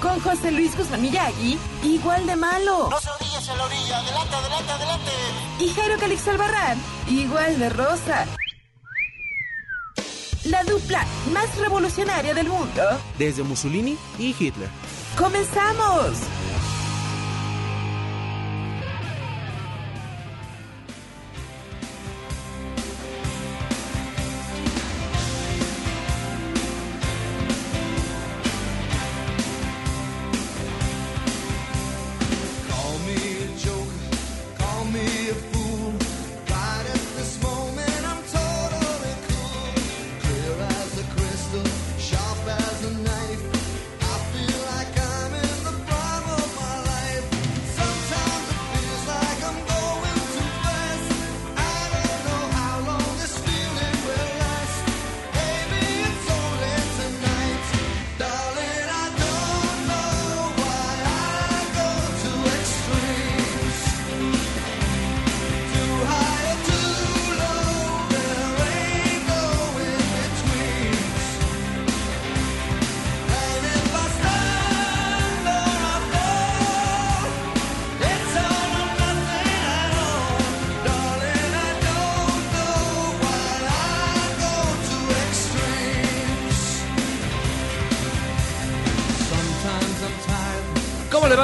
con José Luis Guzmán Miyagi, igual de malo. No se orillas en la orilla, adelante, adelante, adelante. Y Jairo Calix Albarrán, igual de rosa. La dupla más revolucionaria del mundo. Desde Mussolini y Hitler. ¡Comenzamos!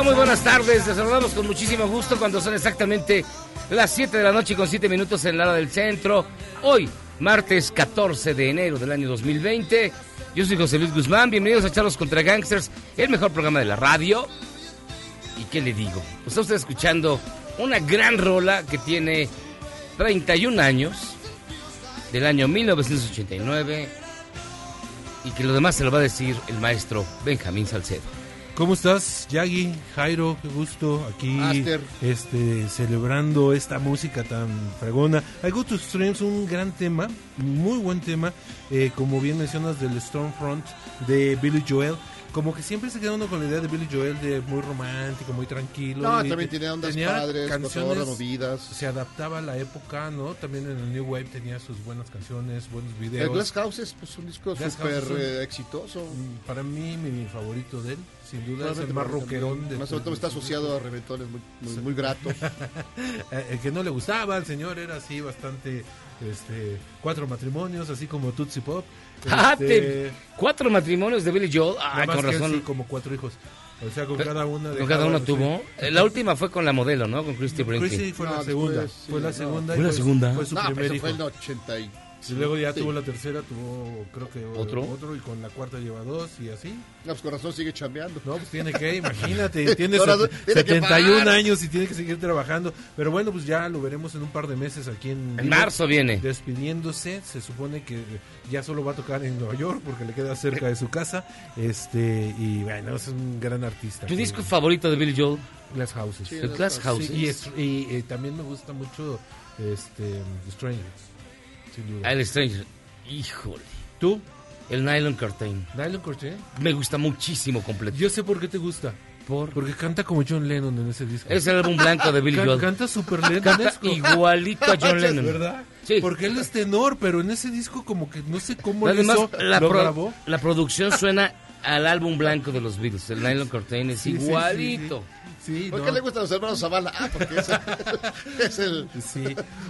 Muy buenas tardes. Les saludamos con muchísimo gusto cuando son exactamente las 7 de la noche con 7 minutos en la hora del centro. Hoy, martes 14 de enero del año 2020. Yo soy José Luis Guzmán. Bienvenidos a Charlos contra Gangsters, el mejor programa de la radio. ¿Y qué le digo? Pues está usted escuchando una gran rola que tiene 31 años, del año 1989, y que lo demás se lo va a decir el maestro Benjamín Salcedo. ¿Cómo estás, Yagi? Jairo, qué gusto aquí este, celebrando esta música tan fregona. I Go to Streams, un gran tema, muy buen tema, eh, como bien mencionas del Stormfront de Billy Joel. Como que siempre se queda uno con la idea de Billy Joel de muy romántico, muy tranquilo. No, y también tiene ondas tenía padres, canciones, cotorras, movidas. Se adaptaba a la época, ¿no? También en el New Wave tenía sus buenas canciones, buenos El videos. Glass House es pues, un disco súper eh, exitoso. Para mí, mi favorito de él, sin duda, es el más rockerón de Más sobre todo está asociado a reventones muy, muy, muy gratos. Eh, el que no le gustaba al señor era así bastante este cuatro matrimonios así como Tootsie Pop Ah, Este, te- cuatro matrimonios de Billy Joel. nada Ah, más con que él razón. sí, como cuatro hijos o sea con Pero- cada una Con cada uno sí. tuvo. Eh, La última fue con la modelo, ¿no? Con Christy Brinkley. Chrissy fue No, la segunda después, fue sí, la no. segunda y ¿Fue la segunda? fue su no, pero primer eso hijo fue en el 80 y... y luego ya Sí. tuvo la tercera tuvo creo que ¿Otro? otro y con la cuarta lleva dos y así No, pues corazón sigue chambeando. No, pues tiene que, imagínate, tiene set- tiene que 71 pagar. años y tiene que seguir trabajando. Pero bueno, pues ya lo veremos en un par de meses aquí en... En marzo viene. Despidiéndose, se supone que ya solo va a tocar en Nueva York porque le queda cerca de su casa. Este, y bueno, es un gran artista. ¿Tu disco favorito de Billy Joel? Glass Houses. Sí, Glass Houses. Sí, y, es- y, eh, también me gusta mucho este, Stranger. Sin duda. El Stranger. Híjole. ¿Tú? El Nylon Curtain. Nylon Corté. Me gusta muchísimo completo. Yo sé por qué te gusta. Por... Porque canta como John Lennon en ese disco. Es el álbum blanco de Billy Joel. Canta súper Canta lentonesco. igualito a John Lennon. ¿Verdad? Sí. Porque él es tenor, pero en ese disco como que no sé cómo Además, hizo, la, lo pro- grabó. la producción suena al álbum blanco de los Beatles. El Nylon Curtain es Sí, sí, sí, igualito. Sí, ¿Por no. qué le gustan los hermanos Zavala? Ah, porque es, es el... Sí.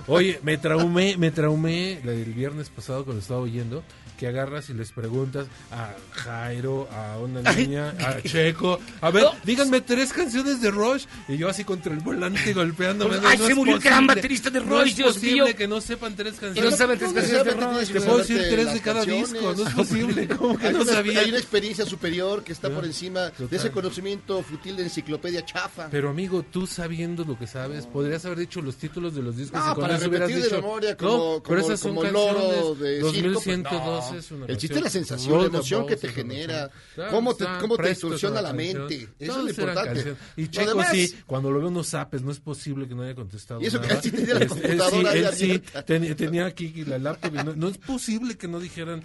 Oye, me traumé, me traumé del viernes pasado cuando estaba oyendo que agarras y les preguntas a Jairo, a una niña, a Checo, a ver, díganme tres canciones de Rush y yo así contra el volante golpeándome. Ay, se murió el gran baterista de no Rush, es Dios posible mío. que no sepan tres Y canciones. no saben tres ¿Cómo canciones de? Rush. Te puedo decir tres de cada canciones. disco, no es posible, ¿cómo que Hay no una, sabía? hay una experiencia superior que está por encima de ese conocimiento futil de enciclopedia chafa. Pero amigo, tú sabiendo lo que sabes, podrías haber dicho los títulos de los discos No, y con para eso hubieras repetir de dicho. memoria no, como- pero como- esas son como loro canciones. de circo, pues, 2112 no. es una El chiste es la sensación, la emoción que te genera, cómo te, cómo te distorsiona la mente. Eso es lo importante. Y Checo demás- sí, cuando lo veo en unos zapes, no es posible que no haya contestado Y eso que nada. él sí tenía la Este, él computadora sí, ahí él sí, abierta. ten- tenía aquí la laptop y no, no es posible que no dijeran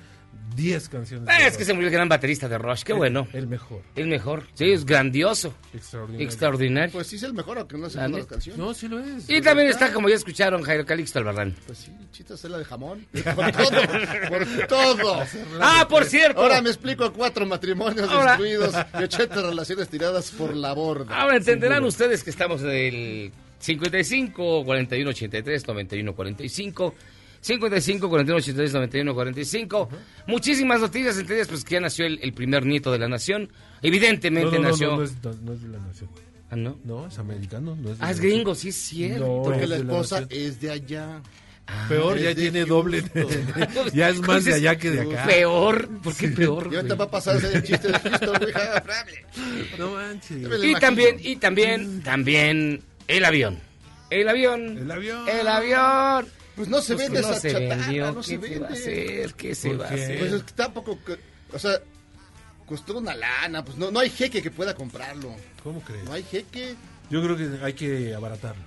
10 canciones. de Ah, es Rush. que se murió el gran baterista de Rush, qué bueno. El mejor, El mejor. Sí, es grandioso. extraordinario. Extraordinario. Pues sí es el mejor, aunque no se La las canciones. No, sí lo es. Y también está, como ya escucharon, Jairo Calixto Albarrán. Pues sí, chiste es la de jamón. Por todo, por todo. Ah, por cierto. Ahora me explico cuatro matrimonios Ahora- destruidos y 80 relaciones tiradas por la borda. Ahora entenderán ustedes que estamos en el 55 41 83 91 45 55 41 83 91 45 Muchísimas noticias, entre ellas pues que ya nació el, el primer nieto de la nación. Evidentemente no, no, nació. no, no es, no, no es de la nación. Ah, ¿no? No, es americano. No es de Ah, la es gringo, sí es cierto. No, Porque es la de la esposa nación. es de allá. Peor, es ya tiene Houston. doble. ya es más de allá que de acá. Peor, ¿por qué peor? Y ahorita güey? va a pasar ese chiste de Houston. No manches. Y también, y también, también el avión. El avión. El avión. El avión. Pues no se Pues vende no esa se chatarra, vendió. no ¿Qué se se va a vende. hacer? ¿Qué se ¿Por va a qué? hacer? Pues es que tampoco, que- o sea, costó una lana, pues no, no hay jeque que pueda comprarlo. ¿Cómo crees? No hay jeque. Yo creo que hay que abaratarlo.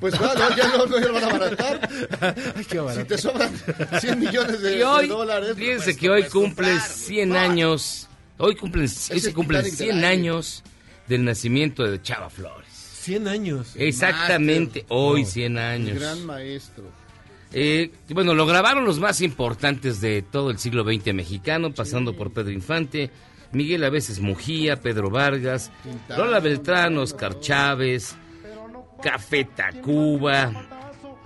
Pues no, no, ya no, no lo van a abaratar. hay que Si te sobran 100 millones de, Y hoy, de dólares. fíjense pues, que no hoy cumple comprar. 100 Ah, años. Hoy cumplen, hoy se cumplen Titanic del 100 aire. años del nacimiento de Chava Flores. 100 años. Exactamente, hoy No. 100 Mi años. gran maestro. Eh, bueno, lo grabaron los más importantes de todo el siglo XX mexicano, pasando por Pedro Infante, Miguel a veces Mujía, Pedro Vargas, Quintana. Lola Beltrán, Oscar Chávez, Café Tacuba,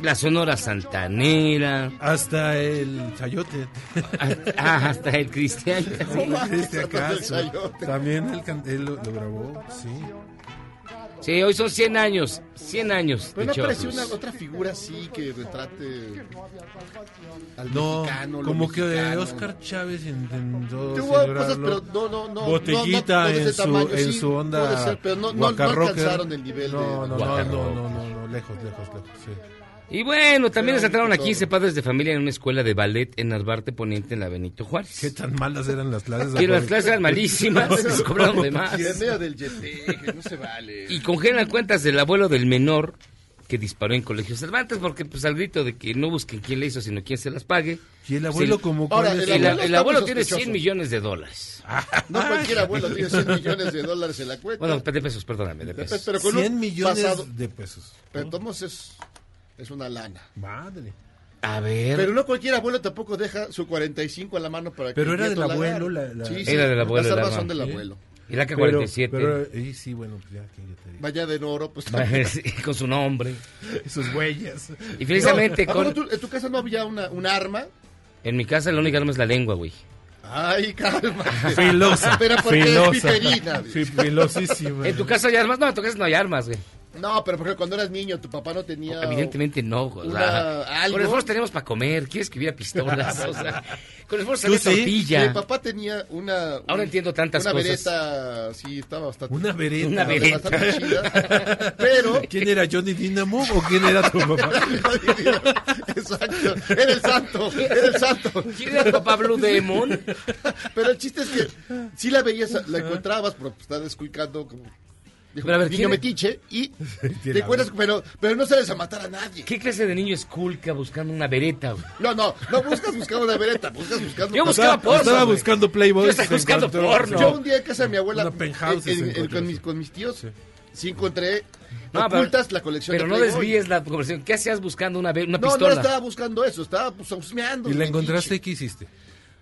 la Sonora Santanera, Hasta el chayote. ah, hasta el Cristiano. Este Hasta el acaso. chayote. También él, can- él lo, lo grabó, sí. Sí, hoy son 100 años, 100 años Pero de no apareció una otra figura así que retrate al No, mexicano. como que mexicano. Oscar Chávez intentó Tuvo cosas, pero no, no, no. Botellita no, no, no de en, su, tamaño, en sí, su onda puede ser, pero no, no, alcanzaron el nivel no, de. No, no, no, no, lejos, lejos, lejos, sí. Y bueno, también entraron a todo. 15 padres de familia en una escuela de ballet en Narvarte Poniente en la Benito Juárez. Qué tan malas eran las clases. Que las clases eran malísimas, les cobraron de más. Y en medio del yete, que no se vale. Y congelan cuentas del abuelo del menor que disparó en Colegio Cervantes, porque pues al grito de que no busquen quién le hizo, sino quién se las pague. Y el abuelo Sí. como... Ahora, cuál es El, el abuelo el abuelo tiene sospechoso. 100 millones de dólares. No cualquier abuelo tiene 100 millones de dólares en la cuenta. Bueno, de pesos, perdóname, de pesos. pero con un 100 millones pasado- de pesos. Pero Tomos es, es una lana. Madre. A ver. Pero no cualquier abuelo tampoco deja su 45 a la mano para que Pero el era del la abuelo, la- la- Sí, sí, Era del abuelo Las armas arma. son del abuelo. Y la que Pero, 47. pero, y sí, bueno, pues ya, que ya te digo. Vaya de oro, pues. Sí, con su nombre. Sus huellas. Y precisamente No, ¿a con... tú- en tu casa no había una, un arma. En mi casa la única arma es la lengua, güey. Ay, calma. Filosa. Pero porque es filosa. piperina. Sí, filosísima. En tu casa hay armas, no, en tu casa no hay armas, güey. No, pero porque cuando eras niño, tu papá no tenía. Evidentemente no, güey. o una- sea, algo. Con esfuerzo tenemos para comer. ¿Quieres que hubiera pistolas? O sea, con esfuerzo ¿Tú sale sí? tortilla. Mi papá tenía una. Ahora un- entiendo tantas una cosas. vereta, sí, estaba bastante. Una vereta. Una vereta. bastante chida. Pero. ¿Quién era Johnny Dynamo o quién era tu papá? Exacto. Era el santo. Era el santo. ¿Quién era tu papá Blue Demon? Pero el chiste es que si la veías, la encontrabas, pero estás escuchando como. Dijo, Pero a ver, niño ¿quién- metiche y te encuentras, pero, pero no sales a matar a nadie. ¿Qué clase de niño es culca buscando una vereta, güey? No, no, no buscas buscando una vereta, buscas buscando. Yo buscaba Estaba, porno, estaba güey. buscando Playboy. Yo estaba buscando encontró- porno. Yo un día en casa de mi abuela, penthouse en- en- con, mis, con mis tíos, Sí. sí, encontré No, pero- ocultas la colección Pero de no desvíes la conversación. ¿Qué hacías buscando una, una No, pistola? no estaba buscando eso, estaba pues, husmeando. ¿Y la encontraste y qué hiciste?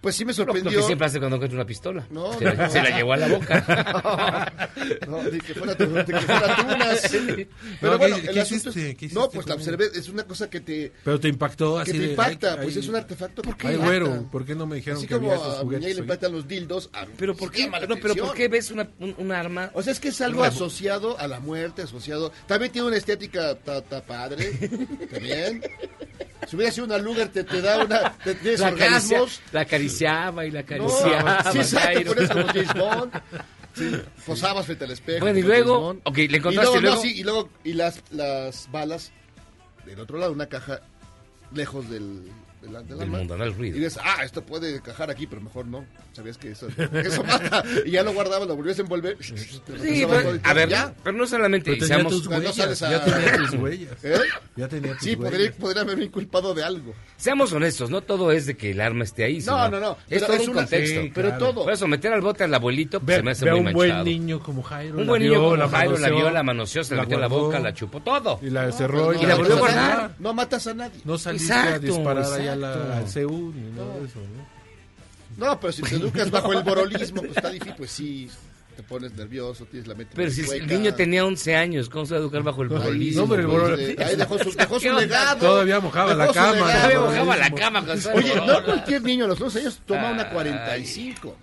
Pues sí me Lo, sorprendió. lo que siempre hace cuando encuentra una pistola. No, se, la, no. se la llevó a la boca. No, de que fuera, tu- de que fuera tunas. Pero No, bueno, ¿qué- el qué asunto es- hiciste? ¿Qué No, hiciste pues la observé, es una cosa que te, Pero te impactó que así te de, impacta, ay, pues ay, es un artefacto que Ay, impacta. güero, ¿por qué no me dijeron Así que como había esos a Muñe juguetes? le ahí? impactan los dildos, a mí Pero ¿por qué? la No, pero ¿por qué ves una, un, un arma? O sea, es que es algo asociado a la muerte, asociado... También tiene una estética ta, ta padre, también. Si hubiera sido una Luger, te, te da una... Te, la, orgasmos. la acariciaba y la No, acariciaba. sí, exacto, Jairo. pones como James Bond. Sí, posabas frente al espejo. Bueno, y luego- ok, le Y encontraste, luego, no, luego- sí, y luego, y las, las balas del otro lado, una caja lejos del, del, del Del arma. mundanal Y ruido. dices, ah, esto puede encajar aquí, pero mejor no. Sabías que eso, eso mata. Y ya lo guardabas, lo volvías a envolver. Sí, pero- a ver, ya. pero no solamente Pero tenía seamos, tus no huellas, a- ya tenía tus huellas. ¿Eh? Ya tenía tus Sí, huellas. podría, podría haberme inculpado de algo. seamos honestos, no todo es de que el arma esté ahí. No, sino no, no. Es todo es un una- contexto. Sí, Pero claro. todo. Por eso, meter al bote al abuelito pues, Ve, se me hace ve muy un buen niño como Jairo. Un la buen niño como la Jairo la vio, la manoseó, se la metió en la boca, la chupó todo. Y la cerró. Y la volvió a guardar. No matas a nadie. No saliste a disparar allá a la, al CEU ni nada de eso, ¿no? No, pero si te educas bajo el borolismo, pues está difícil, pues sí, te pones nervioso, tienes la mente Pero si el hueca. niño tenía 11 años, ¿cómo se va a educar bajo el borolismo? No, pero el boro- de- ahí dejó su, dejó su legado. Todavía mojaba la cama. Todavía mojaba la borolismo. cama Oye, no cualquier niño a los 11 años toma una Ay. 45.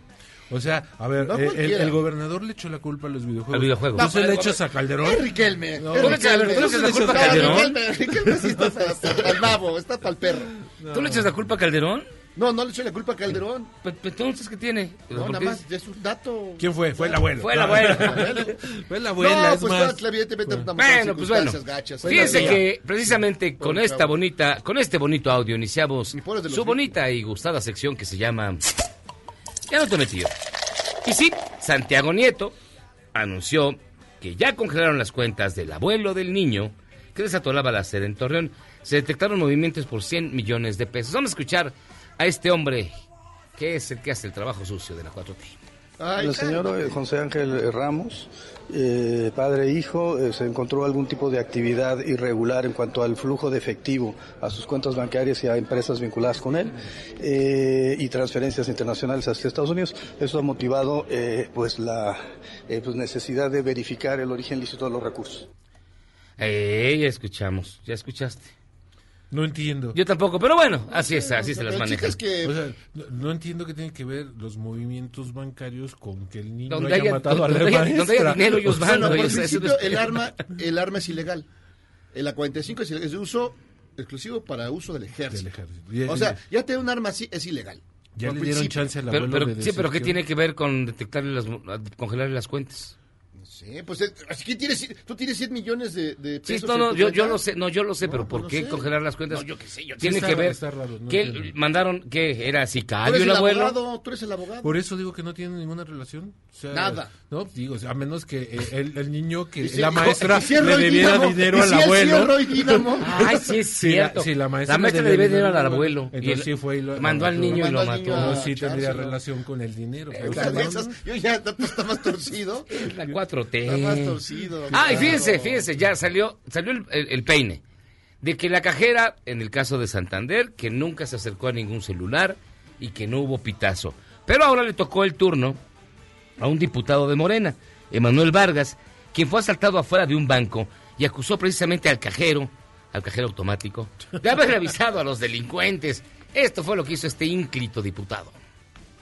O sea, a ver, No eh, el, el gobernador le echó la culpa a los videojuegos. Al videojuego. ¿Tú No, se le echas a Calderón? Es Riquelme. No. es ¿Tú le echas- Riquelme. No, culpa a Calderón? Riquelme, Riquelme sí está para el nabo, está para el perro. ¿Tú le echas la culpa a Calderón? No, no le echo la culpa a Calderón. Pe- pe- Entonces, ¿qué tiene? No, ¿Por nada más, es un dato. ¿Quién fue? Fue el abuelo. Fue el abuelo. Fue la abuela, no, es pues más. fue, evidentemente una Bueno, pues bueno. circunstancias gachas. Fíjense Fue la- que precisamente con esta bonita, con este bonito audio iniciamos de los su ricos. bonita y gustada sección que se llama Ya no te metí. Y sí, Santiago Nieto anunció que ya congelaron las cuentas del abuelo del niño que desató la balacera en Torreón. Se detectaron movimientos por 100 millones de pesos. Vamos a escuchar a este hombre que es el que hace el trabajo sucio de la 4T. Ay, El señor eh, José Ángel Ramos, eh, padre e hijo, eh, se encontró algún tipo de actividad irregular en cuanto al flujo de efectivo a sus cuentas bancarias y a empresas vinculadas con él eh, y transferencias internacionales hacia Estados Unidos. Eso ha motivado eh, pues la eh, pues necesidad de verificar el origen lícito de los recursos. Eh, ya escuchamos, ya escuchaste. No entiendo. Yo tampoco, pero bueno, así es, así se las manejan. es que O sea, no, no entiendo qué tiene que ver los movimientos bancarios con que el niño Donde haya, haya- matado donde a la haya- donde haya dinero, ellos van, Bueno, principio, el arma, el arma es ilegal. El A45 es, ilegal, es de uso exclusivo para uso del ejército. Del ejército. Y- O sea, ya tener un arma así es ilegal. Ya le dieron principio. chance al Pero, abuelo pero- de sí, pero ¿qué que- tiene que ver con detectarle las, congelarle las cuentas? Sí, pues eh, así que tienes, tú tienes 100 millones de, de Sí, pesos. no, en no, tu yo, yo lo sé, no, yo lo sé, No, pero ¿por no qué sé. congelar las cuentas? No, yo qué sé, yo Tiene que ver raro, no que entiendo. mandaron, ¿qué? ¿Era Tú sicario eres el el abuelo? abogado, tú eres el abogado. Por eso digo que no tiene ninguna relación. O sea, Nada. No, digo, o sea, a menos que eh, el, el niño que si- la maestra si le debiera Dínamo, dinero al si sí abuelo. Ay, sí es Si la- cierto. si la maestra le debía dinero al abuelo. Entonces sí fue y lo- mandó al niño y lo mató. No, sí tendría relación con el dinero. no, no. yo ya tanto está más torcido. La 4T. Está más torcido. Ah, y fíjense, fíjense, ya salió, salió el, el- el peine. De que la cajera, en el caso de Santander, que nunca se acercó a ningún celular y que no hubo pitazo. Pero ahora le tocó el turno a un diputado de Morena, Emanuel Vargas, quien fue asaltado afuera de un banco y acusó precisamente al cajero, al cajero automático, de haber revisado a los delincuentes. Esto fue lo que hizo este ínclito diputado.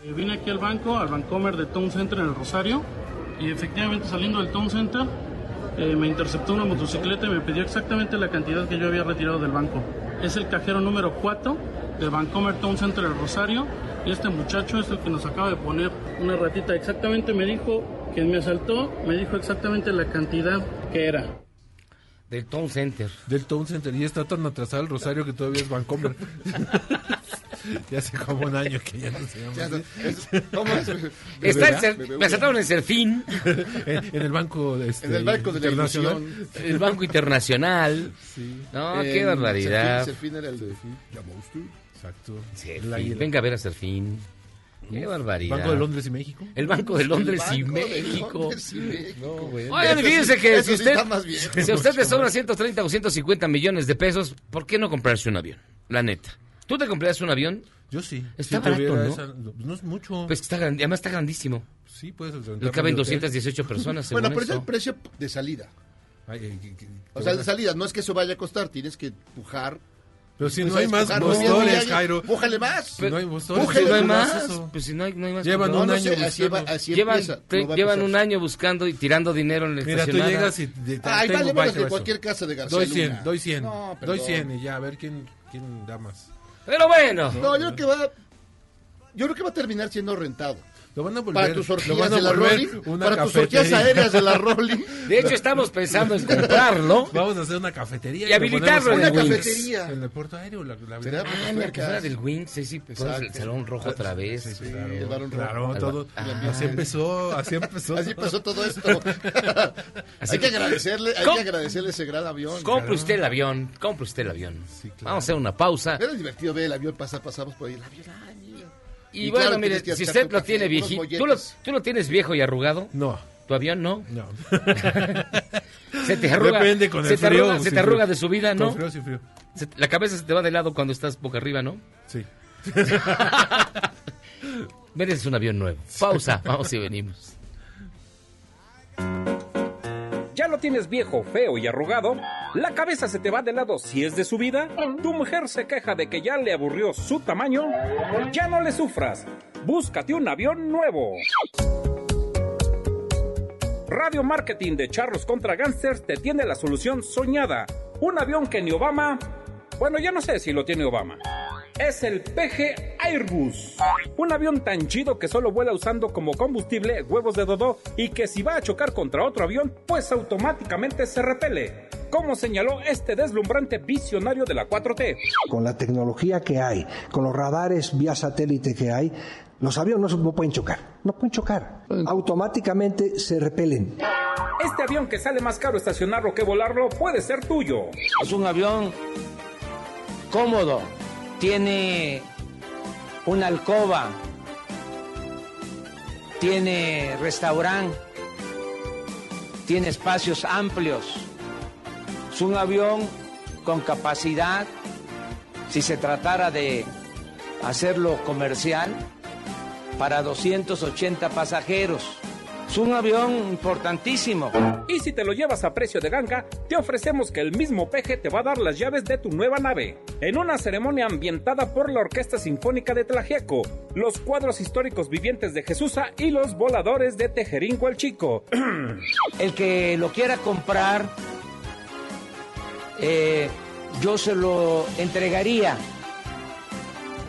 Eh, Vine aquí al banco, al Bancomer de Town Center en el Rosario, y efectivamente saliendo del Town Center eh, me interceptó una motocicleta y me pidió exactamente la cantidad que yo había retirado del banco. Es el cajero número 4 del Bancomer Town Center el Rosario, y este muchacho es el que nos acaba de poner una ratita. Exactamente me dijo, quien me asaltó, me dijo exactamente la cantidad que era. Del Town Center. Del Town Center. Y está tan atrasado el Rosario que todavía es Vancomer. ya hace como un año que ya no se llama Ya, es- ¿Cómo es? Está en? Cer- Me asaltaron en Serfín. en, en el banco este, En el banco de la internacional. ilusión. El Banco Internacional. No, qué En barbaridad. Serfín, Serfín era el de... ¿Llamó usted? Exacto. Serfín. Venga a ver a Serfín. Qué barbaridad. Banco de Londres y México. El Banco de Londres El y Banco de México. Londres y México. No, güey. Oigan, fíjense que si usted, está más viejo. si a usted le sobra 130 o 150 millones de pesos, ¿por qué no comprarse un avión? La neta. ¿Tú te comprarías un avión? Yo sí. Está Si barato, ¿no? esa- no es mucho. Pues está grande, además está grandísimo. sí, puedes Le caben medio hotel. 218 personas, según Bueno, pero es el precio de salida. Ay, ay, ay, ay, O sea, de salida, no es que eso vaya a costar, tienes que pujar. Pero si Pues no hay más postores, Jairo. Pújale más. Si no hay Pues si no hay ¿cómo más, pues si no hay, no hay más. Llevan no, un no año sé, así, va- buscando. así llevan empieza. te- llevan un año buscando y tirando dinero en la Mira, tú llegas y te, te- Ay, tengo vale menos de eso. cualquier casa de García Doy 100, Luna. doy 100. No, doy perdón. 100 y ya, a ver quién, quién da más. Pero bueno, No, yo creo que va. Yo creo que va a terminar siendo rentado. Lo van a volver, Para tus orgías de la Rolling. Para tus orgías aéreas de la Rolling. de hecho estamos pensando en comprarlo. Vamos a hacer una cafetería. Y habilitarlo lo en el cafetería. En el puerto aéreo. La, la Será Ah, que fuera del Wings, sí, sí, pones el salón rojo otra vez. Sí, sí, el claro, varón claro, rojo. todo. Ah. Así empezó, así empezó. Así pasó todo esto. hay que agradecerle, hay que agradecerle ese gran avión. Compre usted el avión, compre usted el avión. Sí, claro. Vamos a hacer una pausa. Era divertido ver el avión pasar, pasamos por ahí. El avión. Y, Y bueno, claro, mire, si usted lo café, tiene viejito. ¿tú lo, tú lo tienes viejo y arrugado, No, tu avión no. no. Se te arruga, Depende con el se te frío. arruga, se te arruga frío. de su vida, ¿no? Con frío, sin frío. Se- la cabeza se te va de lado cuando estás boca arriba, ¿no? Sí. Mereces un avión nuevo. Pausa, vamos y venimos. ¿Ya lo tienes viejo, feo y arrugado? ¿La cabeza se te va de lado si es de su vida? ¿Tu mujer se queja de que ya le aburrió su tamaño? Ya no le sufras. Búscate un avión nuevo. Radio Marketing de Charros contra Gangsters te tiene la solución soñada. Un avión que ni Obama... Bueno, ya no sé si lo tiene Obama. Es el PG Airbus. Un avión tan chido que solo vuela usando como combustible huevos de dodo y que si va a chocar contra otro avión, pues automáticamente se repele. Como señaló este deslumbrante visionario de la 4T. con la tecnología que hay, con los radares vía satélite que hay, los aviones no, pueden chocar, no pueden chocar. Automáticamente se repelen. Este avión que sale más caro estacionarlo que volarlo puede ser tuyo. Es un avión cómodo, tiene una alcoba, tiene restaurante, tiene espacios amplios. Es un avión con capacidad, si se tratara de hacerlo comercial, para 280 pasajeros. Es un avión importantísimo. Y si te lo llevas a precio de ganga, te ofrecemos que el mismo peje te va a dar las llaves de tu nueva nave. En una ceremonia ambientada por la Orquesta Sinfónica de Tlajeco, los cuadros históricos vivientes de Jesusa y los voladores de Tejerinco el Chico. El que lo quiera comprar, eh, yo se lo entregaría.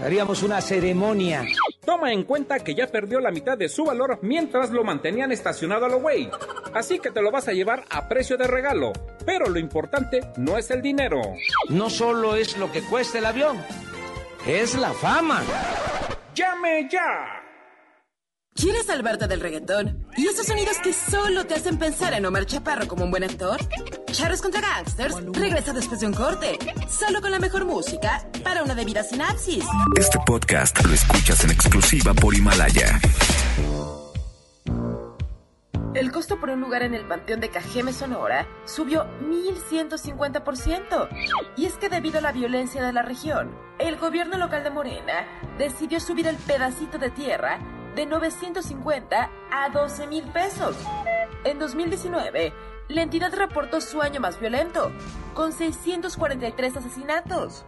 Haríamos una ceremonia. Toma en cuenta que ya perdió la mitad de su valor mientras lo mantenían estacionado a lo güey. Así que te lo vas a llevar a precio de regalo. Pero lo importante no es el dinero. No solo es lo que cuesta el avión, es la fama. ¡Llame ya! ¿Quieres salvarte del reggaetón? ¿Y esos sonidos que solo te hacen pensar en Omar Chaparro como un buen actor? Charros contra Gangsters regresa después de un corte, solo con la mejor música para una debida sinapsis. Este podcast lo escuchas en exclusiva por Himalaya. El costo por un lugar en el Panteón de Cajeme, Sonora, subió 1.150%. Y es que debido a la violencia de la región, el gobierno local de Morena decidió subir el pedacito de tierra de 950 a 12 mil pesos. En 2019, la entidad reportó su año más violento, con 643 asesinatos.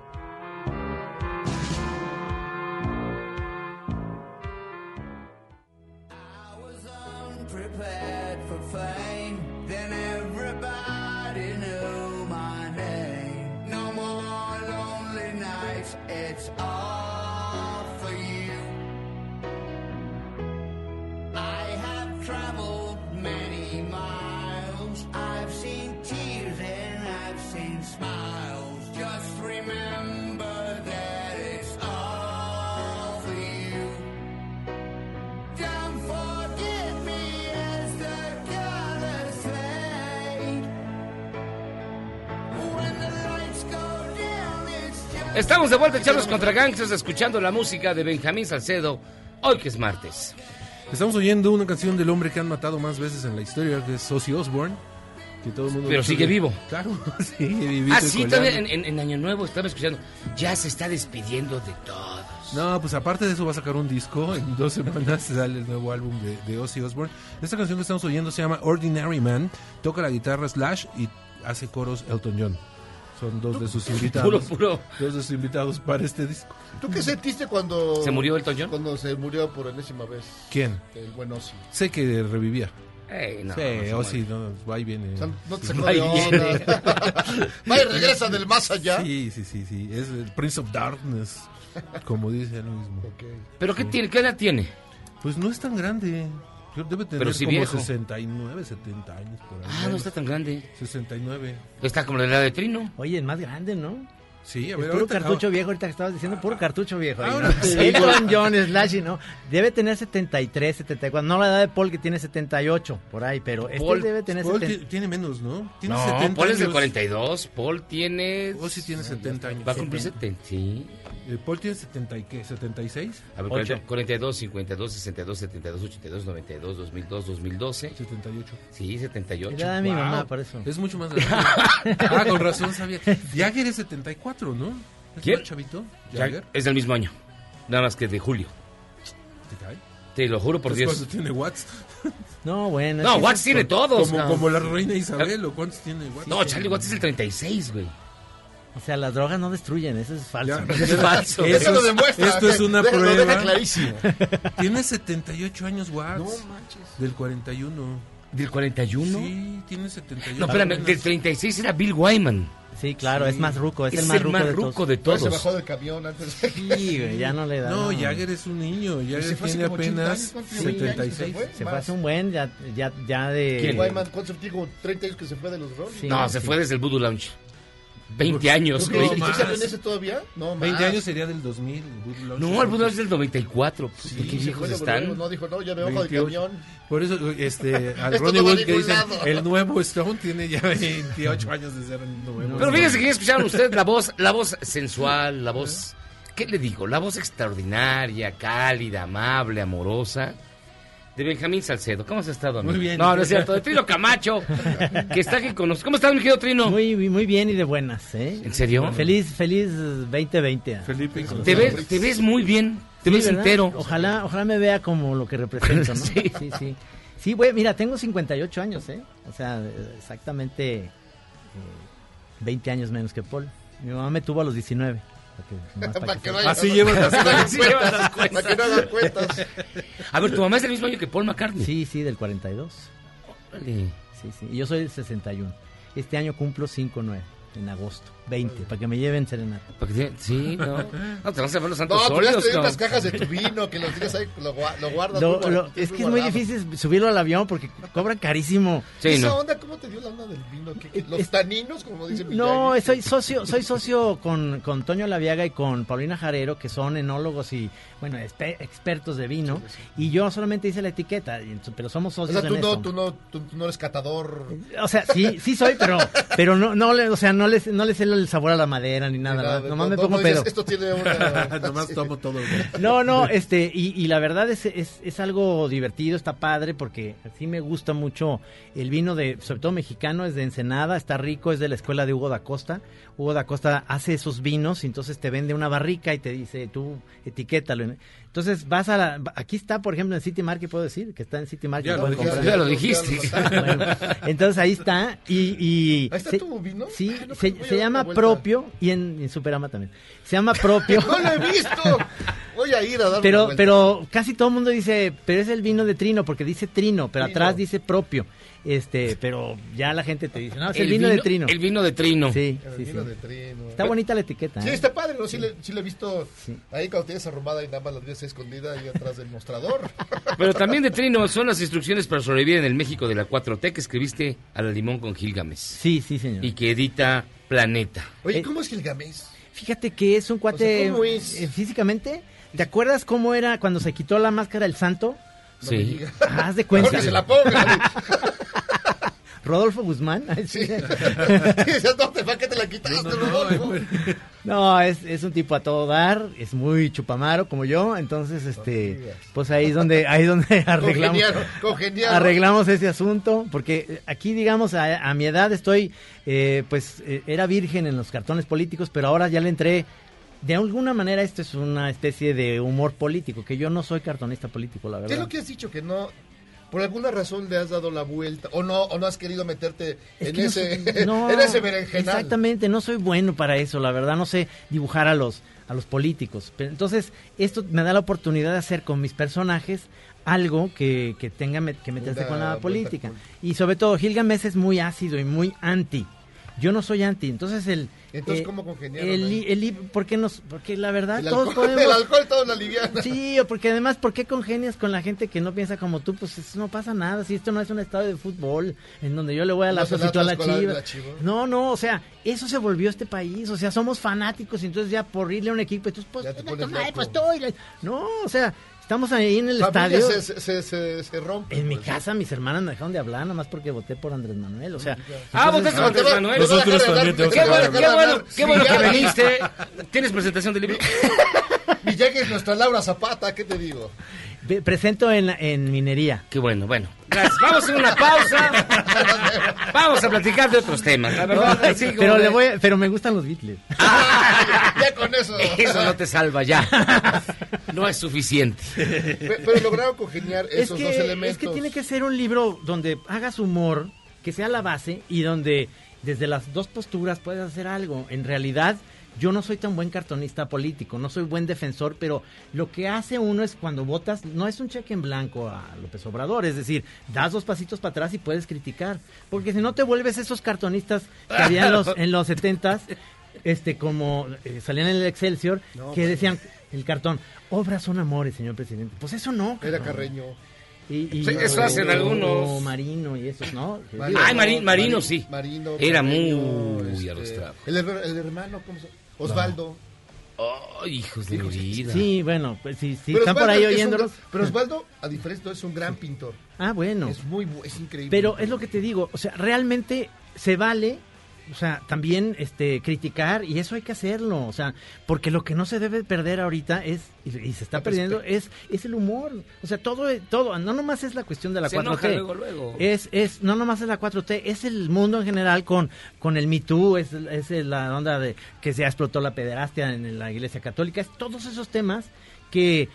Estamos de vuelta, Charlos contra Gangsters, escuchando la música de Benjamín Salcedo, hoy que es martes. Estamos oyendo una canción del hombre que han matado más veces en la historia, que es Ozzy Osbourne. Que todo el mundo Pero sigue vivo. Claro, sigue vivito Ah, sí, todavía en, en- en Año Nuevo estaba escuchando, ya se está despidiendo de todo. No, pues aparte de eso va a sacar un disco. En dos semanas sale el nuevo álbum de, de Ozzy Osbourne. Esta canción que estamos oyendo se llama Ordinary Man. Toca la guitarra Slash y hace coros Elton John. Son dos de sus invitados. Puro, puro. Dos de sus invitados para este disco. ¿Tú qué sentiste cuando... ¿Se murió Elton John? Cuando se murió por enésima vez. ¿Quién? El buen Ozzy. Sé que revivía. Ey, no, sí, no se Ozzy, no, va y viene. O sea, no te Sí. sacó de onda. Va y regresa del más allá. Sí, sí, sí, sí. Es el Prince of Darkness, como dice él mismo. ¿Pero qué tiene? ¿Qué edad tiene? Pues no es tan grande. Debe tener Pero sí como viejo. 69, 70 años por ahí. Ah, no está tan grande. 69. Está como la edad de Trino. Oye, es más grande, ¿no? Sí, a Es ver, puro ahorita- cartucho viejo, ahorita que estabas diciendo, puro cartucho viejo. Ahora ¿no? sí. Elton John, Slash, ¿no? Debe tener 73, 74. No la edad de Paul que tiene 78, por ahí, pero este Paul- debe tener Paul 70. ti- tiene menos, ¿no? Tiene No, 70 Paul es del años. 42. Paul tiene. Ozzy tiene 70 años. Va a cumplir 70. Sí. Eh, Paul tiene 70 y qué, 76. A ver, 40, 42, 52, 62, 72, 82, 92, 2002, 2012. 78. Sí, 78. La edad de mi Wow. mamá, por eso. Es mucho más grande. ah, con razón sabía. Jagger es 74, ¿no? ¿Es ¿Quién? más chavito? Ya- Jagger. Es del mismo año. Nada más que de julio. ¿Te cae? Te lo juro por ¿Es Dios. cuánto tiene Watts? No, bueno. No, Watts tiene todos. Como, no. como la reina Isabel, ¿o cuántos tiene Watts? No, Charlie Watts es el 36, güey. O sea, las drogas no destruyen, eso es falso. Ya, Es falso. Eso Eso lo es- demuestra. Esto es una Deja- lo deja prueba. clarísimo. Tiene 78 años Watts. No manches. Del 41. ¿Del 41? Sí, tiene 78. No, espérame, del 36 era Bill Wyman. Sí, claro, es más ruco, es, Es el más el ruco más de ruco todos. de Pero se todos. bajó del camión antes de... Sí, güey, ya no le da. No, Jagger es un niño. Jagger se fue hace tiene como 80 apenas años, ¿cuántos tiene? 20 años 76. se fue? Se fue hace un buen, ya, ya, ya de... ¿Quién? Wyman, ¿cuánto tiene? Como 30 años que se fue de los Rolling. Sí. No, se sí. fue desde el Voodoo Lounge. 20 años, güey. ¿Y salió en ese todavía? No, 20 más. años sería del 2000. el Wood Lounge. No, el Lounge es del 94. Sí, ¿Qué viejos de están? No, dijo, no, ya me bajo del 28. camión. Por eso, este, al Ronnie Wood que dicen, el nuevo Stone tiene ya 28 años de ser el nuevo. Pero fíjense que ya escucharon ustedes la voz, la voz sensual, la voz, ¿qué le digo? La voz extraordinaria, cálida, amable, amorosa de Benjamín Salcedo. ¿Cómo has estado, amigo? Muy bien. No, no es cierto, de Trino Camacho, que está aquí con nosotros. ¿Cómo estás, mi querido Trino? Muy, muy bien y de buenas, ¿eh? ¿En serio? Feliz, feliz 2020. Felipe Te ves, te ves muy bien, te Sí, ves ¿verdad? entero. Ojalá, ojalá me vea como lo que represento, ¿no? Sí. sí, sí. Sí, güey, mira, tengo 58 años, ¿eh? O sea, eh, exactamente eh, 20 años menos que Paul. Mi mamá me tuvo a los 19. Para que- nomás para Para que que sepa. vaya- Así llevas las cuentas, Para que no hagan cuentas. A ver, tu mamá es del mismo año que Paul McCartney. Sí, sí, del 42. Órale. Sí, sí. Yo soy del 61. Este año cumplo 5-9, en agosto. 20, para que me lleven serenata. Sí, no. No, te vas a ver los santos No, ya cajas de tu vino que los tienes ahí, lo, lo guardas. Lo- muy lo- guardado, es que es muy difícil subirlo al avión porque cobran carísimo. Sí, ¿Esa no. onda cómo te dio la onda del vino? ¿Qué- qué- ¿Los Es- taninos, como dice mi No, soy socio, soy socio con, con Toño Laviaga y con Paulina Jarero, que son enólogos y, bueno, expertos de vino. Y yo solamente hice la etiqueta, pero somos O socios sea, tú en no, eso. tú, no, tú, tú no eres catador. O sea, sí, sí soy, pero, pero no, no, le, o sea, no les, no les sé el sabor a la madera ni nada, nomás no- me no- pongo no dices, pedo. Esto tiene una... Nomás tomo todo. No, no, este, y, y la verdad es, es, es algo divertido, está padre, porque sí me gusta mucho el vino de, sobre todo mexicano, es de Ensenada, está rico, es de la escuela de Hugo da Costa. Hugo da Costa hace esos vinos, y entonces te vende una barrica y te dice, tú etiquétalo. Entonces vas a la, aquí está, por ejemplo, en City Market, puedo decir, que está en City Market. Ya lo dijiste. comprar. Ya lo dijiste. Ah, bueno, entonces ahí está, y... y ¿Ahí está se- tu vino? Sí, Ah, no, se, llama propio, y en, en Superama también. Se llama propio. ¡No lo he visto! Voy a ir a dar Pero, pero casi todo el mundo dice, pero es el vino de Trino, porque dice Trino, pero Trino. atrás dice propio. Este, pero ya la gente te dice, no, es el, vino, de Trino. El vino de Trino. Sí, El sí, vino sí. de Trino. Está bonita la etiqueta. Sí, ¿eh? está padre, ¿no? Sí le, sí le he visto Sí. ahí cuando tienes arrumada y nada más la tienes escondida ahí atrás del mostrador. Pero también de Trino son las instrucciones para sobrevivir en el México de la 4T que escribiste a la limón con Gilgamesh. Sí, sí, señor. Y que edita Planeta. Oye, Eh, ¿cómo es Gilgamesh? Fíjate que es un cuate ¿cómo es? eh, físicamente. ¿Te acuerdas cómo era cuando se quitó la máscara el santo? No Sí. haz de Mejor cuenta. que se la ponga. Rodolfo Guzmán. Sí. No, te va que te la quitaste, Rodolfo. No, es, es un tipo a todo dar, es muy chupamaro como yo, entonces este pues ahí es donde ahí es donde arreglamos arreglamos ese asunto, porque aquí digamos a, a mi edad estoy eh, pues eh, era virgen en los cartones políticos, pero ahora ya le entré de alguna manera esto es una especie de humor político, que yo no soy cartonista político, la ¿Qué es verdad. lo que has dicho? Que no, por alguna razón le has dado la vuelta, o no, o no has querido meterte Es en, no ese, soy- no, en ese berenjenal. Exactamente, no soy bueno para eso, la verdad, no sé dibujar a los, a los políticos. Pero entonces, esto me da la oportunidad de hacer con mis personajes algo que, que tenga que meterse Una con la política. con- Y sobre todo, Gilgamesh es muy ácido y muy anti. Yo no soy anti, entonces el... Entonces, eh, ¿cómo congeniaron El, el ¿por qué nos, porque la verdad El todos alcohol, podemos... el alcohol todo la liviana. Sí, o porque además, ¿por qué congenias con la gente que no piensa como tú? Pues eso no pasa nada. Si esto no es un estadio de fútbol en donde yo le voy a la No y tú a la chiva. la Chiva. No, no, o sea, eso se volvió este país. O sea, somos fanáticos y entonces ya por irle a un equipo, entonces, pues, Ya te no, pones madre, loco. pues estoy. No, o sea, estamos ahí en el estadio. se, se, se, se rompen. En mi pues. casa mis hermanas me dejaron de hablar nada más porque voté por Andrés Manuel. O sea, Ah, votaste por Andrés Manuel. Nosotros también te Qué bueno, qué bueno, qué bueno que viniste. ¿Tienes presentación de libro? Y ya que es nuestra Laura Zapata, ¿qué te digo? Presento en, en minería. Qué bueno, bueno. Gracias. Vamos a hacer una pausa. Vamos a platicar de otros temas. La verdad, así como pero de- le voy, a- pero me gustan los Beatles. Ya con eso. Eso no te salva ya. No es suficiente. Pe- Pero lograron congeniar es esos que, dos elementos. Es que tiene que ser un libro donde hagas humor, que sea la base y donde desde las dos posturas puedes hacer algo. En realidad, yo no soy tan buen cartonista político, no soy buen defensor, pero lo que hace uno es cuando votas, no es un cheque en blanco a López Obrador, es decir, das dos pasitos para atrás y puedes criticar, porque si no te vuelves esos cartonistas que había en los, en los 70s, este, como eh, salían en el Excelsior, No, que decían, el cartón, obras son amores, señor presidente. Pues eso no. Era. Carreño. Y, y- Sí, eso o- hacen o- algunos. o Marino y esos, ¿no? Marino, Ay, Mari- Marino, Mari- sí. Marino, Era Carreño, muy este, arrastrado. El, el hermano, ¿cómo se llama? Osvaldo. Oh, hijos de mi vida. Sí, bueno, pues si sí, Pero están por Osvaldo ahí es un oyéndolos. gran- pero Osvaldo, a diferencia, es un gran pintor. Ah, bueno. Es muy, bu- es increíble. Pero es lo que te digo, o sea, realmente se vale, o sea, también este criticar y eso hay que hacerlo, o sea, porque lo que no se debe perder ahorita es y, y se está perdiendo es es el humor. O sea, todo todo no nomás es la cuestión de la Se 4T. enoja luego, luego. Es es no nomás es la 4T, es el mundo en general con con el Me Too, es, es la onda de que se explotó la pederastia en la Iglesia Católica, es todos esos temas que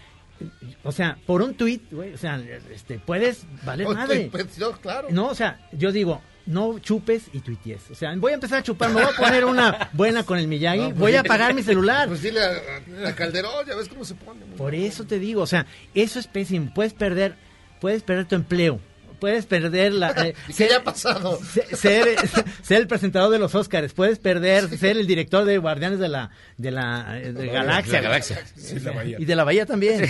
o sea, por un tuit, güey, o sea, este, puedes valer Oh, madre. pues, no, claro. No, o sea, yo digo, no chupes y tuities. O sea, voy a empezar a chupar, me voy a poner una buena con el Miyagi, No, pues voy a apagar mi celular. Pues dile a, a Calderón, ya ves cómo se pone. Por eso te digo, o sea, eso es pésimo. Puedes perder, puedes perder tu empleo. Puedes perder la... eh, ¿Y qué ya ha pasado? se- Ser, ser el presentador de los Óscares, puedes perder ser el director de Guardianes de la, de la eh, de Galaxia. La Galaxia. Sí, la bahía. Y de la Bahía también.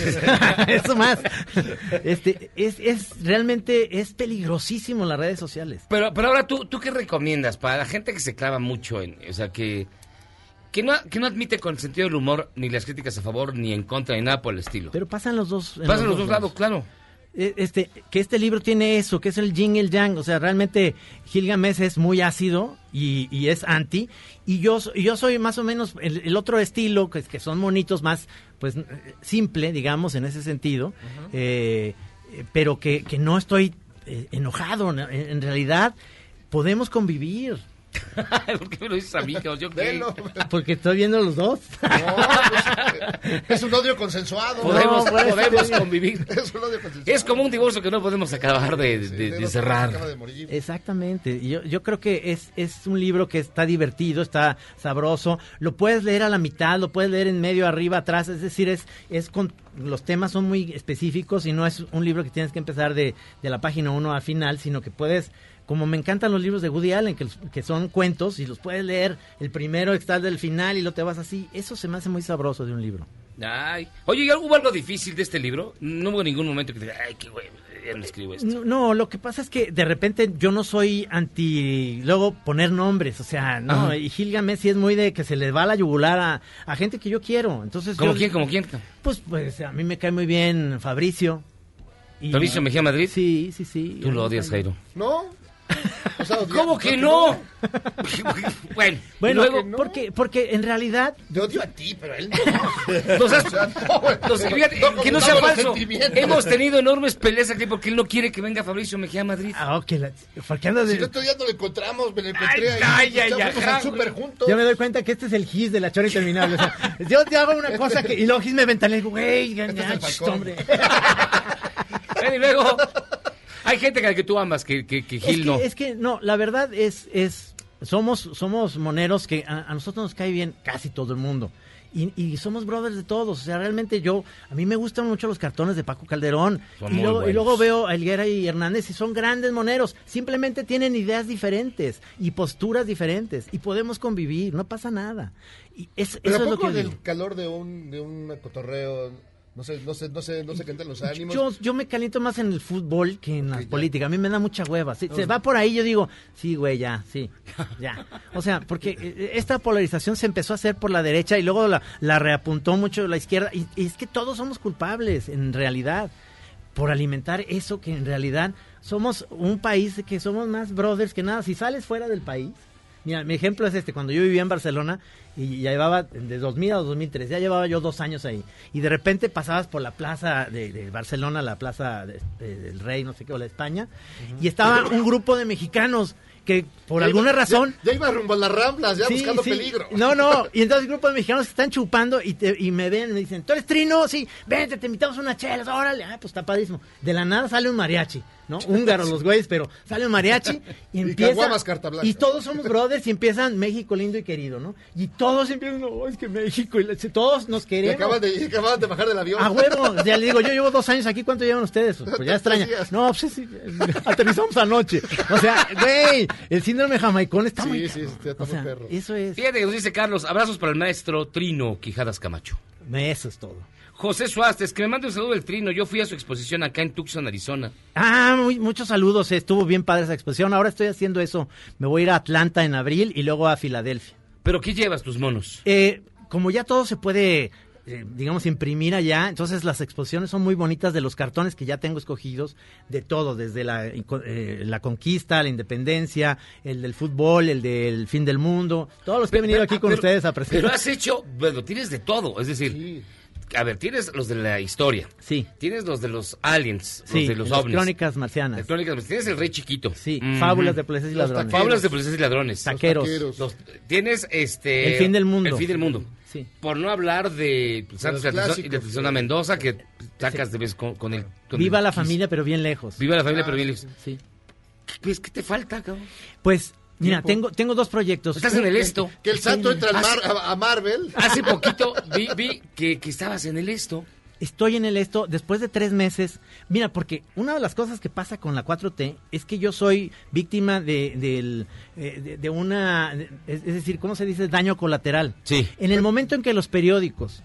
Eso más. Este, es, es realmente es peligrosísimo las redes sociales. Pero, pero ahora, ¿tú, ¿tú qué recomiendas para la gente que se clava mucho en... O sea, que, que, no, que no admite con sentido del humor ni las críticas a favor ni en contra ni nada por el estilo? Pero pasan los dos. Pasan los dos lados, claro. Eh, Este, que este libro tiene eso, que es el yin y el yang. O sea, realmente Gilgamesh es muy ácido y, y es anti. Y yo, yo soy más o menos el, el otro estilo, que, es- que son monitos más, pues, simple, digamos, en ese sentido. Eh, eh, pero que, que no estoy eh, enojado. ¿no? En, en realidad, podemos convivir. ¿Por qué me lo dices a mí? Yo, ¿qué? Velo. Porque estoy viendo los dos. No, pues, es un odio consensuado. Podemos, No, convivir. Es un odio consensuado. Es como un divorcio que no podemos acabar de, de- Sí, de de los cerrar. de morir. Exactamente. Y Yo, yo creo que es, es un libro que está divertido, está sabroso. Lo puedes leer a la mitad, lo puedes leer en medio, arriba, atrás. Es decir, es, es con, los temas son muy específicos y no es un libro que tienes que empezar de, de la página 1 al final, sino que puedes, como me encantan los libros de Woody Allen, que, los- que son cuentos y los puedes leer el primero, está del final y lo te vas así. Eso se me hace muy sabroso de un libro. Ay. Oye, ¿y hubo algo difícil de este libro? No hubo ningún momento que te diga, ay, qué güey, ya no escribo esto. No, no, lo que pasa es que de repente yo no soy anti luego poner nombres, o sea, no, Ajá. y Gilgamesh sí es muy de que se le va la yugular a, a gente que yo quiero. Entonces, ¿Como yo- quién? ¿Como quién? Pues, pues a mí me cae muy bien Fabricio. Y- ¿Fabricio Mejía Madrid? Sí, sí, sí. Tú lo odias, Jairo. No, O sea, odia- ¿Cómo que no? bueno, Bueno, luego, porque, porque en realidad Te odio a ti, pero a él no. Nos has- O sea, no, nos- fíjate, no que no sea falso. Hemos tenido enormes peleas aquí porque él no quiere que venga Fabricio Mejía a Madrid. Ah, ok, la- ¿por qué andas Si de- el otro día nos lo encontramos, me lo encontré Ay, ahí. ay, ay, al súper juntos. Yo me doy cuenta que este es el gis de la chora interminable. O sea, yo te hago una cosa que, y luego gis me ventanea y digo, güey, Este es ya, hombre. Ven, y luego, hay gente que, que tú amas, que, que, que Es Gil que, no. es que no, la verdad es, es somos, somos moneros que a, a nosotros nos cae bien casi todo el mundo. Y, y somos brothers de todos. O sea, realmente yo, a mí me gustan mucho los cartones de Paco Calderón. Son Y muy luego, y luego veo a Elguera y Hernández y son grandes moneros. Simplemente tienen ideas diferentes y posturas diferentes. Y podemos convivir, no pasa nada. Y es, Pero eso ¿a es lo que del digo. calor de un, de un cotorreo, no sé, no sé, no sé, no cantan los ánimos. Yo, yo me caliento más en el fútbol que en la ya. política. A mí me da mucha hueva. Si se va por ahí, yo digo, sí, güey, ya, sí, ya. O sea, porque eh, esta polarización se empezó a hacer por la derecha y luego la, la reapuntó mucho la izquierda. Y, y es que todos somos culpables, en realidad, por alimentar eso que en realidad somos un país que somos más brothers que nada. Si sales fuera del país, Mira, mi ejemplo es este, cuando yo vivía en Barcelona y ya llevaba de 2000 a 2003, ya llevaba yo dos años ahí. Y de repente pasabas por la plaza de, de Barcelona, la plaza de- de- del Rey, no sé qué, o la España, y estaba un grupo de mexicanos que por Ya alguna iba- razón... Ya, ya iba rumbo a las ramblas, ya Sí, buscando sí. peligro. No, no. Y entonces el grupo de mexicanos están chupando y, te- y me ven y me dicen, ¿tú eres Trino? Sí, vente, te invitamos a una chela. Órale, ah, pues está padrísimo. De la nada sale un mariachi, ¿no? Húngaros los güeyes, pero sale un mariachi y Y empieza... y todos somos brothers y empiezan México lindo y querido, ¿no? Y todos empiezan, no, es que México, y todos nos Y queremos. acaban de, y acaban de bajar del avión. A huevo, ya le digo, yo llevo dos años aquí, ¿cuánto llevan ustedes? Pues ya extraña. No, pues sí, aterrizamos anoche. O sea, güey, el síndrome jamaicón está Sí, muy... sí, sí, está o sea, perro. eso es... Fíjate que nos dice Carlos, abrazos para el maestro Trino Quijadas Camacho. Eso es todo. José Suárez, que me mande un saludo del Trino. Yo fui a su exposición acá en Tucson, Arizona. Ah, muy- muchos saludos, estuvo bien padre esa exposición. Ahora estoy haciendo eso. Me voy a ir a Atlanta en abril y luego a Filadelfia. ¿Pero qué llevas tus monos? Eh, como ya todo se puede, eh, digamos, imprimir allá, entonces las exposiciones son muy bonitas de los cartones que ya tengo escogidos, de todo, desde la, eh, la conquista, la independencia, el del fútbol, el del fin del mundo, todos los que he venido aquí con Pero- ustedes a presentar. Pero has hecho, bueno, tienes de todo. Es decir, a ver, tienes los de la historia. Sí. Tienes los de los aliens, Sí, los de los las ovnis. crónicas marcianas. Las crónicas, tienes el rey chiquito. Sí, fábulas de policías y ladrones. Fábulas de policías y ladrones. Taqueros. taqueros. Los- tienes este. El fin del mundo. El fin del mundo. Sí. Por no hablar de pues, Santos y de clásicos. Atención a Mendoza, que sacas de vez con, con el. con Viva el la familia, pero bien lejos. Viva la familia, Ah, pero bien lejos. Sí. Pues, ¿qué te falta, cabrón? Pues, mira, tengo, tengo dos proyectos. Estás en el esto. Que el santo entra al mar- a, a Marvel. Hace poquito vi, vi que, que estabas en el esto. Estoy en el esto después de tres meses. Mira, porque una de las cosas que pasa con la 4T es que yo soy víctima de, del, eh, de, de una, es decir, ¿cómo se dice? Daño colateral. Sí. En el momento en que los periódicos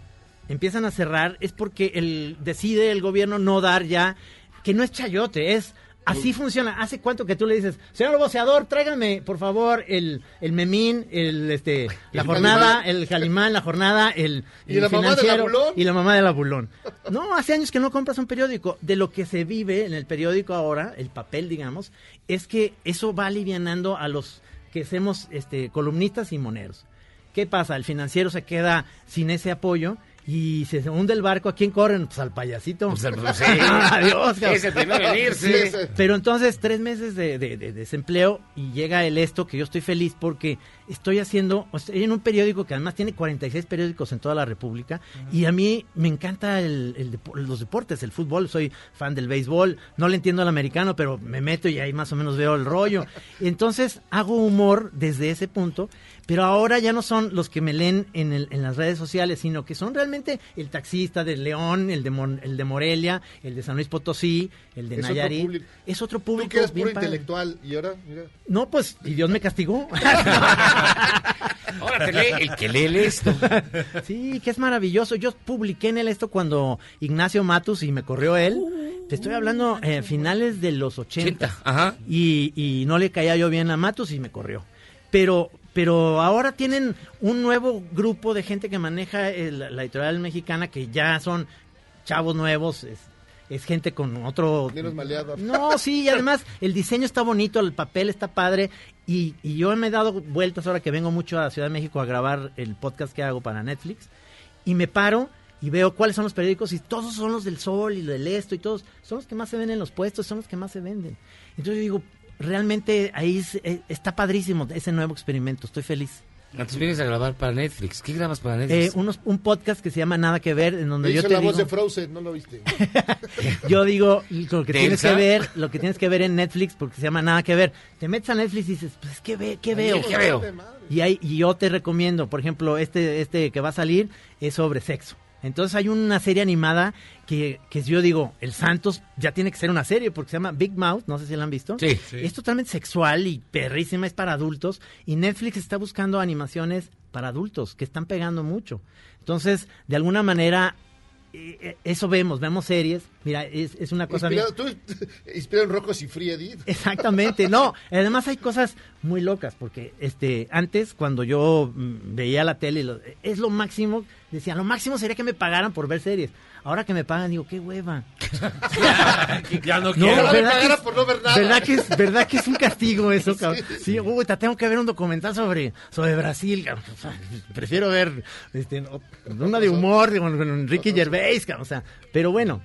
empiezan a cerrar es porque el, decide el gobierno no dar ya, que no es chayote, es... Así funciona. ¿Hace cuánto que tú le dices, señor voceador, tráigame, por favor, el, el memín, el, este, la El jornada, el calimán, la jornada, el, Y la mamá del financiero abulón. y la mamá del abulón. No, hace años que no compras un periódico. De lo que se vive en el periódico ahora, el papel, digamos, es que eso va alivianando a los que somos este, columnistas y moneros. ¿Qué pasa? El financiero se queda sin ese apoyo y se hunde el barco. ¿A quién corren? Pues al payasito. Pues, pues, sí. Adiós, cabrón. Es el primero en irse. Sí. Pero entonces, tres meses de, de- de desempleo y llega el esto, que yo estoy feliz porque estoy haciendo, estoy en un periódico que además tiene 46 periódicos en toda la República y a mí me encanta el, el los deportes, el fútbol, soy fan del béisbol, no le entiendo al americano, pero me meto y ahí más o menos veo el rollo. Entonces hago humor desde ese punto, pero ahora ya no son los que me leen en, el- en las redes sociales, sino que son realmente el taxista de León, el de, Mon- el de Morelia, el de San Luis Potosí, el de Es otro Nayarit. público. Es otro Tú público. que eres puro intelectual. Y ahora, mira. No, pues, y Dios me castigó. Ahora te lee el que lee el esto. sí, que es maravilloso. Yo publiqué en el esto cuando Ignacio Matus y me corrió él. Te estoy hablando eh, finales de los 80. 80, ajá. Y, y no le caía yo bien a Matus y me corrió. Pero, pero ahora tienen un nuevo grupo de gente que maneja el- la editorial mexicana que ya son chavos nuevos. es- es gente con otro... Menos maleado. No, sí, y además el diseño está bonito, el papel está padre. Y, y yo me he dado vueltas ahora que vengo mucho a Ciudad de México a grabar el podcast que hago para Netflix. Y me paro y veo cuáles son los periódicos y todos son los del Sol y del Esto y todos son los que más se ven en los puestos, son los que más se venden. Entonces yo digo, realmente ahí eh, está padrísimo ese nuevo experimento, estoy feliz. Entonces vienes a grabar para Netflix. ¿Qué grabas para Eh, Netflix? unos, un podcast que se llama Nada que ver, en donde yo te la digo, voz de Frozen, ¿no lo viste? yo digo lo que ¿De tienes que ver, lo que tienes que ver en Netflix porque se llama Nada que ver. Te metes a Netflix y dices, pues ¿qué, ve, qué veo? ¿Qué veo? Y, hay, y yo te recomiendo, por ejemplo, este, este que va a salir es sobre sexo. Entonces hay una serie animada que, que yo digo, El Santos ya tiene que ser una serie porque se llama Big Mouth, no sé si la han visto. Sí. Es totalmente sexual y perrísima, es para adultos. Y Netflix está buscando animaciones para adultos que están pegando mucho. Entonces, de alguna manera, eh, eh, eso vemos, vemos series. Mira, es, es una cosa... bien- Inspirado, tú, inspirado en Rocco y Edith. Exactamente, no. Además hay cosas muy locas porque este antes cuando yo mm, veía la tele es lo máximo, decía, lo máximo sería que me pagaran por ver series. Ahora que me pagan digo, qué hueva. ya no No, quiero. Me ¿verdad que, es, por no ver nada. ¿verdad que es verdad que es un castigo eso, cabrón? Sí, Sí, uy, ta- tengo que ver un documental sobre sobre Brasil, cabrón. O sea, prefiero ver este no, una de humor con, con Enrique Gervais, cabrón, o sea, pero bueno,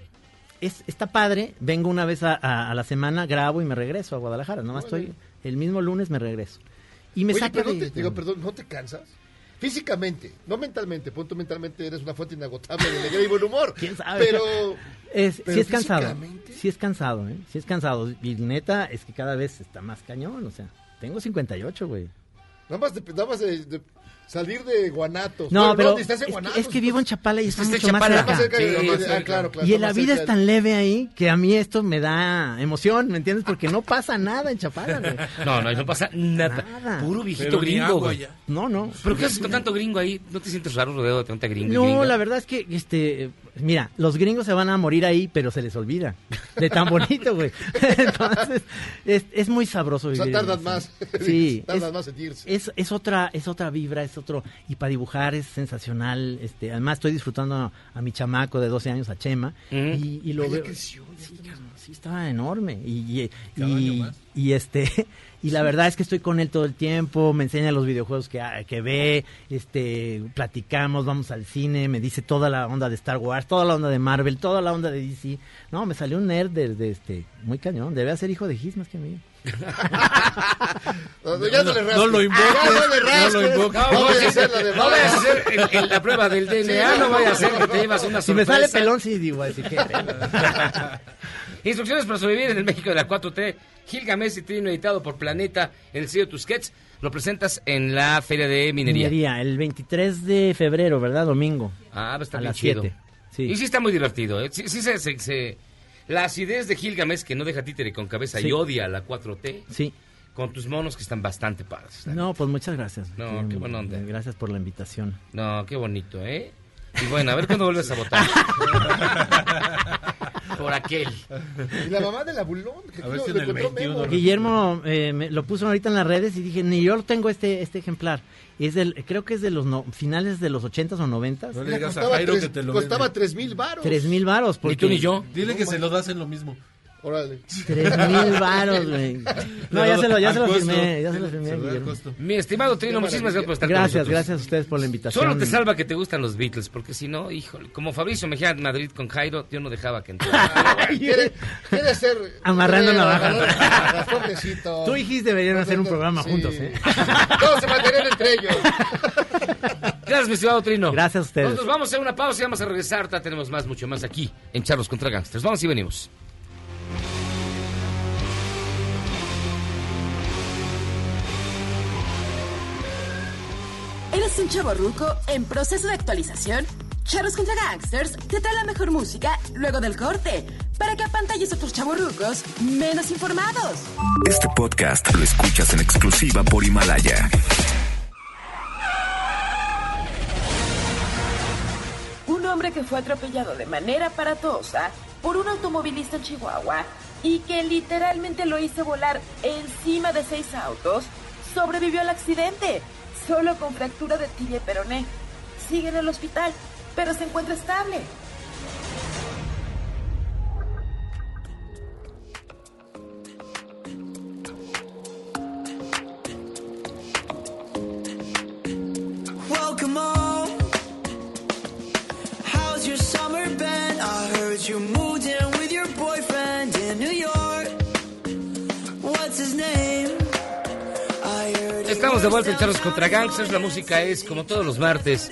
es, está padre, vengo una vez a, a- a la semana, grabo y me regreso a Guadalajara, nomás estoy el mismo lunes me regreso. Y me Oye, saca pero no de- te, digo, perdón, ¿no te cansas? Físicamente, no mentalmente, punto mentalmente eres una fuente inagotable de alegría y buen humor. ¿Quién sabe? Pero, Es, pero sí es cansado. Sí es cansado, ¿eh? Sí es cansado. Y neta, es que cada vez está más cañón. O sea, tengo 58, güey. nada más de, nada más de- de salir de Guanatos. No, pero ni estás en es, Guanatos, que, es que vivo en Chapala y está mucho más Chapala, cerca. Más cerca de- Sí, de- más ah, cerca. claro, claro, y la vida cerca es tan leve ahí que a mí esto me da emoción, ¿me entiendes? Porque no pasa nada en Chapala, güey. No, no, no pasa nada. Nada. Puro viejito Pero gringo, güey. ya. No, no. ¿Pero qué haces con tanto gringo ahí? ¿No te sientes raro rodeado de tanta gringo? No, gringa? la verdad es que, este, mira, los gringos se van a morir ahí, pero se les olvida. De tan bonito, güey. Entonces, es, es muy sabroso O sea, vivir. tardan más. Sí. tardan más en irse. Es, es otra es otra vibra, es otro y para dibujar es sensacional, este, además estoy disfrutando a, a mi chamaco de 12 años a Chema Ujú. y, y lo Ay, veo creció, sí, estaba enorme y y, este y la verdad es que estoy con él todo el tiempo, me enseña los videojuegos que, que ve, este platicamos, vamos al cine, me dice toda la onda de Star Wars, toda la onda de Marvel, toda la onda de DC. No, me salió un nerd de, de este muy cañón, debe ser hijo de Gis más que mío. No, ya no, le rasques. no lo invoques, Ya no le no lo invoques. No, No no, vayas a sí, hacer la de no vayas a hacer el- el- la prueba del DNA, no vaya a ser que te llevas una Si me sorpresa. sale pelón sí digo así que Instrucciones para sobrevivir en el México de la 4T. Gilgamesh y Trino editado por Planeta en el sello Tusquets. Lo presentas en la Feria de Minería. Minería, el 23 de febrero, ¿verdad? Domingo. Ah, va a estar A bien las chido. 7. Sí. Y sí está muy divertido. ¿eh? Sí, sí se, se- se- La acidez de Gilgamesh que no deja títere con cabeza Sí. y odia a la 4T. Sí. Con tus monos que están bastante padres. No, pues muchas gracias. No, Sí, qué buena onda. Gracias por la invitación. No, qué bonito, ¿eh? Y bueno, a ver cuándo vuelves a votar. Por aquel. Y la mamá del abulón. Que A ver lo- si lo en el encontró 21 Memo. Guillermo eh, me lo puso ahorita en las redes y dije, ni yo tengo este este ejemplar. Es del, creo que es de los no- finales de los 80s o 90s. No le digas a costaba Jairo tres- que te lo Costaba tres mil baros. Tres mil varos. Ni tú ni yo. Dile que se lo das en lo mismo. Órale. Tres mil varos, güey. No, ya se lo, ya se lo firmé, ya se lo firmé. Mi estimado Trino, muchísimas gracias por estar con Gracias, nosotros. gracias a ustedes por la invitación. Solo te salva que te gustan los Beatles, porque si no, híjole, como Fabricio Mejía en Madrid con Jairo, yo no dejaba que entrara. Quiere, quiere ser. Amarrando navajas. Tú y Gis deberían hacer un programa Sí. juntos, ¿eh? Todos se mantenían entre ellos. Gracias, mi estimado Trino. Gracias a ustedes. Nosotros vamos a hacer una pausa y vamos a regresar. Ta- Tenemos más, mucho más aquí en Charlos contra Gangsters. Vamos y venimos. ¿Eres un chavo ruco en proceso de actualización? Charros contra Gangsters te trae la mejor música luego del corte para que apantalles a otros chavos rucos menos informados. Este podcast lo escuchas en exclusiva por Himalaya. Un hombre que fue atropellado de manera aparatosa por un automovilista en Chihuahua y que literalmente lo hizo volar encima de seis autos, sobrevivió al accidente, Solo con fractura de tigre, peroné. Sigue en el hospital, pero se encuentra estable. Welcome all. How's your summer been? I heard you moved in with your boyfriend in New York. What's his name? Estamos de vuelta en Charlos contra Gangsters. La música es, como todos los martes,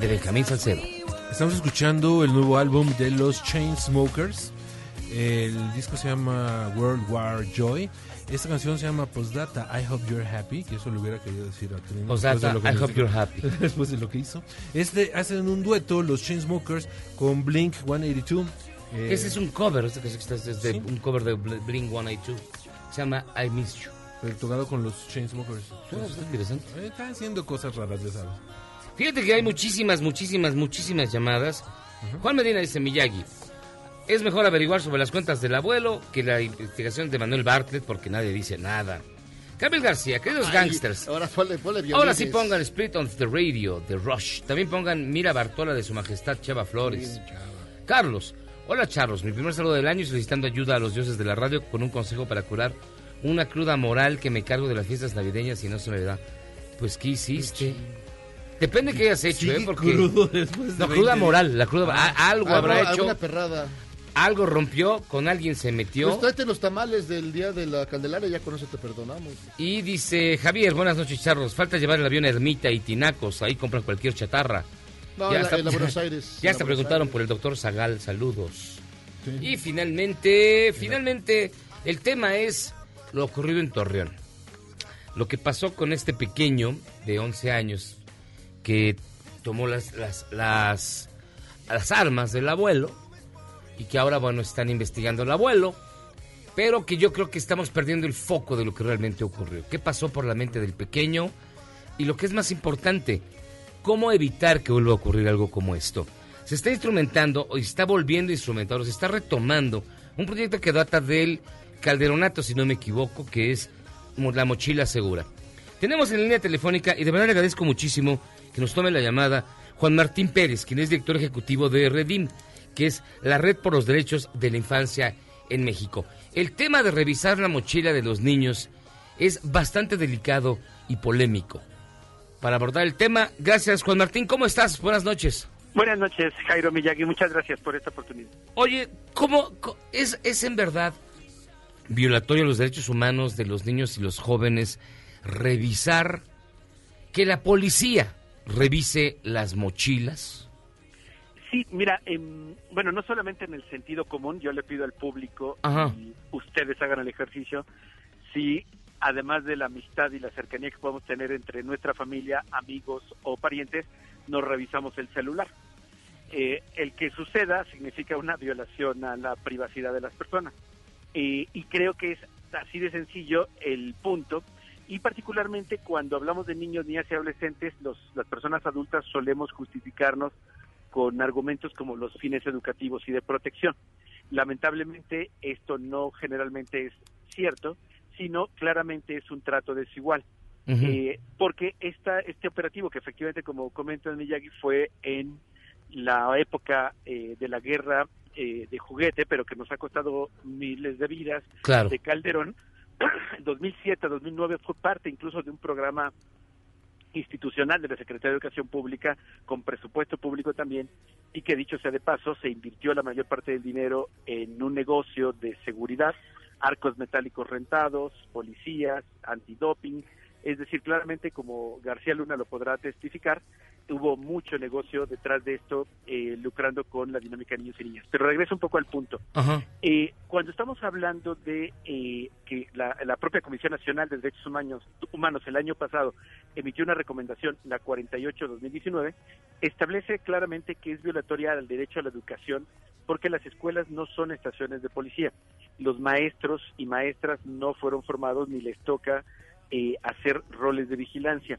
de Benjamín Salcedo. Estamos escuchando el nuevo álbum de los Chainsmokers. El disco se llama World War Joy. Esta canción se llama Postdata, I Hope You're Happy, que eso le hubiera querido decir a Trina. Postdata, de lo I Hope dijo. You're Happy. después de lo que hizo. Este hacen un dueto, los Chainsmokers, con Blink 182. Eh, Ese es un cover, este que es, es de, un cover de Bl- Blink 182. Se llama I Miss You. Tocado con los Chainsmokers. Ah, está interesante. Eh, Está haciendo cosas raras, ya sabes. Fíjate que hay muchísimas, muchísimas, muchísimas llamadas. Juan Medina dice, Miyagi, es mejor averiguar sobre las cuentas del abuelo que la investigación de Manuel Bartlett porque nadie dice nada. Gabriel García, queridos Ay, gangsters, Ahora ponle, ponle ahora sí pongan Split on the Radio de Rush. También pongan Mira Bartola de su majestad Chava Flores. Carlos, hola Charlos, mi primer saludo del año y solicitando ayuda a los dioses de la radio con un consejo para curar una cruda moral que me cargo de las fiestas navideñas y no se me da. Pues, ¿qué hiciste? Depende que hayas hecho, ¿eh? Porque... crudo después de No, cruda 20. moral, la cruda... a- algo habrá hecho, perrada. algo rompió, con alguien se metió. Pues tráete los tamales del día de la Candelaria, ya con eso te perdonamos. Y dice Javier, buenas noches, charros. Falta llevar el avión a Ermita y Tinacos. Ahí compran cualquier chatarra. No, en la- en la Buenos Aires. Ya hasta preguntaron Aires. por el doctor Zagal. Saludos. Y finalmente, finalmente, el tema es lo ocurrido en Torreón. Lo que pasó con este pequeño de 11 años que tomó las, las, las, armas del abuelo y que ahora, bueno, están investigando al abuelo, pero que yo creo que estamos perdiendo el foco de lo que realmente ocurrió. ¿Qué pasó por la mente del pequeño? Y lo que es más importante, ¿cómo evitar que vuelva a ocurrir algo como esto? Se está instrumentando, o está volviendo a instrumentar, o se está retomando un proyecto que data del Calderonato, si no me equivoco, que es la mochila segura. Tenemos en línea telefónica, y de verdad le agradezco muchísimo que nos tome la llamada, Juan Martín Pérez, quien es director ejecutivo de Redim, que es la Red por los Derechos de la Infancia en México. El tema de revisar la mochila de los niños es bastante delicado y polémico. Para abordar el tema, gracias Juan Martín, ¿cómo estás? Buenas noches. Buenas noches, Jairo Miyagi. Muchas gracias por esta oportunidad. Oye, ¿cómo es, es en verdad violatorio a los derechos humanos de los niños y los jóvenes revisar que la policía revise las mochilas? Sí, mira, em, bueno, no solamente en el sentido común, yo le pido al público Ajá. y ustedes hagan el ejercicio, si además de la amistad y la cercanía que podemos tener entre nuestra familia, amigos o parientes, nos revisamos el celular. Eh, el que suceda significa una violación a la privacidad de las personas. Eh, y creo que es así de sencillo el punto. Y particularmente cuando hablamos de niños, niñas y adolescentes, los, las personas adultas solemos justificarnos con argumentos como los fines educativos y de protección. Lamentablemente esto no generalmente es cierto, sino claramente es un trato desigual. Eh, porque esta, este operativo, que efectivamente, como comenta Miyagi, fue en la época eh, de la guerra eh, de juguete, pero que nos ha costado miles de vidas, Claro. de Calderón, 2007-2009 fue parte incluso de un programa institucional de la Secretaría de Educación Pública con presupuesto público también y que dicho sea de paso se invirtió la mayor parte del dinero en un negocio de seguridad, arcos metálicos rentados, policías, antidoping, es decir, claramente como García Luna lo podrá testificar, hubo mucho negocio detrás de esto eh, lucrando con la dinámica de niños y niñas. Pero regreso un poco al punto. Eh, cuando estamos hablando de eh, que la, la propia Comisión Nacional de Derechos Humanos, Humanos el año pasado emitió una recomendación, la 48-2019, establece claramente que es violatoria al derecho a la educación porque las escuelas no son estaciones de policía. Los maestros y maestras no fueron formados ni les toca eh, hacer roles de vigilancia.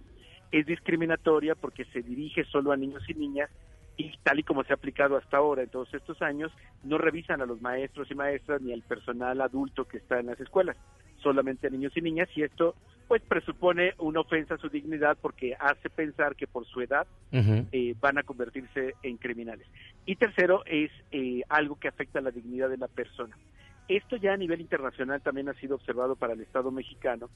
Es discriminatoria porque se dirige solo a niños y niñas y tal y como se ha aplicado hasta ahora en todos estos años, no revisan a los maestros y maestras ni al personal adulto que está en las escuelas, solamente a niños y niñas y esto pues presupone una ofensa a su dignidad porque hace pensar que por su edad eh, van a convertirse en criminales. Y tercero es eh, algo que afecta a la dignidad de la persona. Esto ya a nivel internacional también ha sido observado para el Estado mexicano,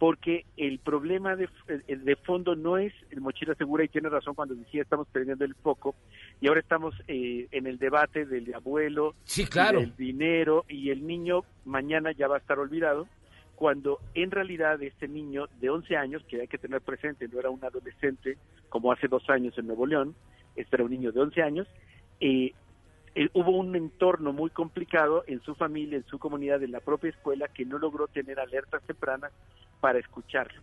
porque el problema de, eh, de fondo no es el mochila segura, y tiene razón cuando decía estamos perdiendo el foco, y ahora estamos eh, en el debate del abuelo, Sí, claro. del dinero, y el niño mañana ya va a estar olvidado, cuando en realidad este niño de 11 años, que hay que tener presente, no era un adolescente como hace dos años en Nuevo León, este era un niño de 11 años, eh, eh, hubo un entorno muy complicado en su familia, en su comunidad, en la propia escuela, que no logró tener alertas tempranas para escucharlo.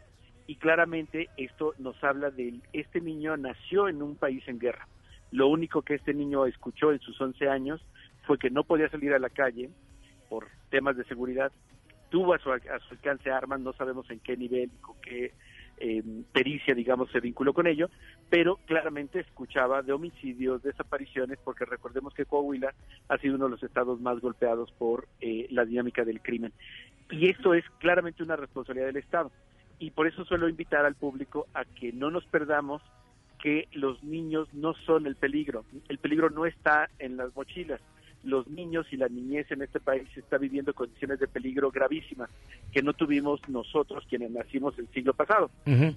Y claramente esto nos habla de este niño nació en un país en guerra. Lo único que este niño escuchó en sus 11 años fue que no podía salir a la calle por temas de seguridad. Tuvo a su, a su alcance armas, no sabemos en qué nivel con qué eh, pericia, digamos, se vinculó con ello, pero claramente escuchaba de homicidios, desapariciones, porque recordemos que Coahuila ha sido uno de los estados más golpeados por eh, la dinámica del crimen. Y esto es claramente una responsabilidad del Estado. Y por eso suelo invitar al público a que no nos perdamos que los niños no son el peligro. El peligro no está en las mochilas. Los niños y la niñez en este país está viviendo condiciones de peligro gravísimas que no tuvimos nosotros quienes nacimos el siglo pasado.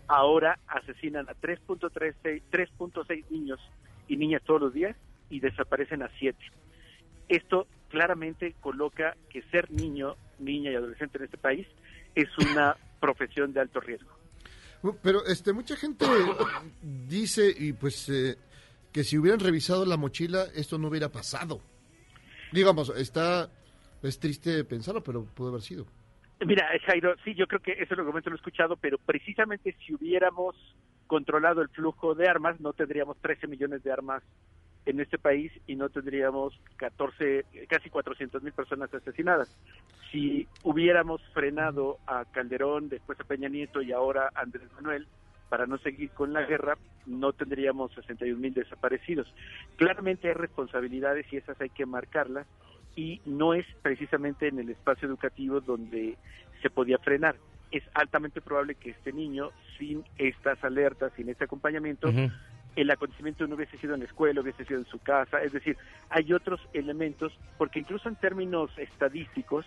Ahora asesinan a 3.36 3.6 niños y niñas todos los días y desaparecen a 7. Esto claramente coloca que ser niño, niña y adolescente en este país es una profesión de alto riesgo. Pero este mucha gente dice y pues eh, que si hubieran revisado la mochila esto no hubiera pasado. Digamos, está es triste pensarlo, pero pudo haber sido. Mira, Jairo, sí, yo creo que ese argumento lo he escuchado, pero precisamente si hubiéramos controlado el flujo de armas, no tendríamos 13 millones de armas en este país y no tendríamos 14, casi 400 mil personas asesinadas. Si hubiéramos frenado a Calderón, después a Peña Nieto y ahora a Andrés Manuel, para no seguir con la guerra, no tendríamos 61 mil desaparecidos. Claramente hay responsabilidades y esas hay que marcarlas y no es precisamente en el espacio educativo donde se podía frenar. Es altamente probable que este niño, sin estas alertas, sin este acompañamiento, el acontecimiento no hubiese sido en la escuela, hubiese sido en su casa. Es decir, hay otros elementos, porque incluso en términos estadísticos,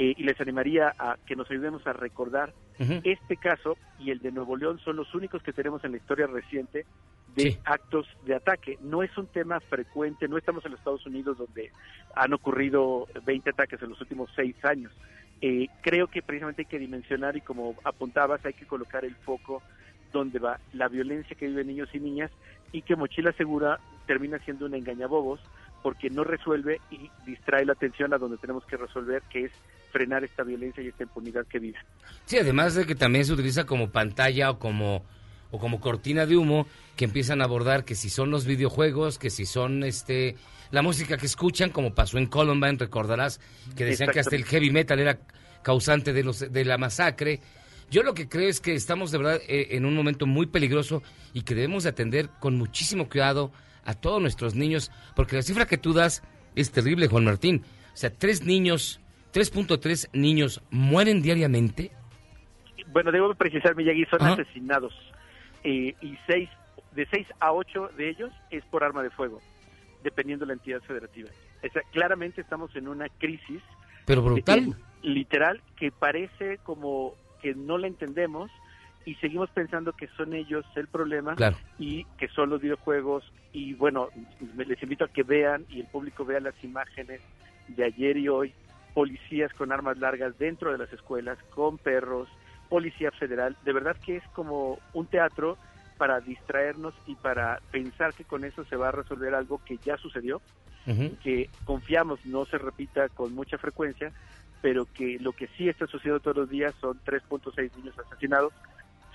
eh, y les animaría a que nos ayudemos a recordar, este caso y el de Nuevo León son los únicos que tenemos en la historia reciente de actos de ataque. No es un tema frecuente, no estamos en los Estados Unidos donde han ocurrido 20 ataques en los últimos seis años. Eh, creo que precisamente hay que dimensionar y como apuntabas, hay que colocar el foco donde va la violencia que viven niños y niñas y que Mochila Segura termina siendo una engañabobos porque no resuelve y distrae la atención a donde tenemos que resolver, que es frenar esta violencia y esta impunidad que vive. Sí, además de que también se utiliza como pantalla o como o como cortina de humo que empiezan a abordar que si son los videojuegos, que si son este la música que escuchan, como pasó en Columbine, recordarás que decían que hasta el heavy metal era causante de los de la masacre. Yo lo que creo es que estamos de verdad eh, en un momento muy peligroso y que debemos de atender con muchísimo cuidado a todos nuestros niños, porque la cifra que tú das es terrible, Juan Martín. O sea, tres niños, 3.3 niños mueren diariamente. Bueno, debo precisar, Miyagi, son Ajá. asesinados eh, y seis, de seis a ocho de ellos es por arma de fuego, dependiendo de la entidad federativa. O sea, claramente estamos en una crisis Pero brutal. eh, literal que parece como que no la entendemos y seguimos pensando que son ellos el problema Claro. y que son los videojuegos y bueno, les invito a que vean y el público vea las imágenes de ayer y hoy, policías con armas largas dentro de las escuelas, con perros, policía federal, de verdad que es como un teatro para distraernos y para pensar que con eso se va a resolver algo que ya sucedió, que confiamos no se repita con mucha frecuencia, pero que lo que sí está sucediendo todos los días son 3.6 niños asesinados,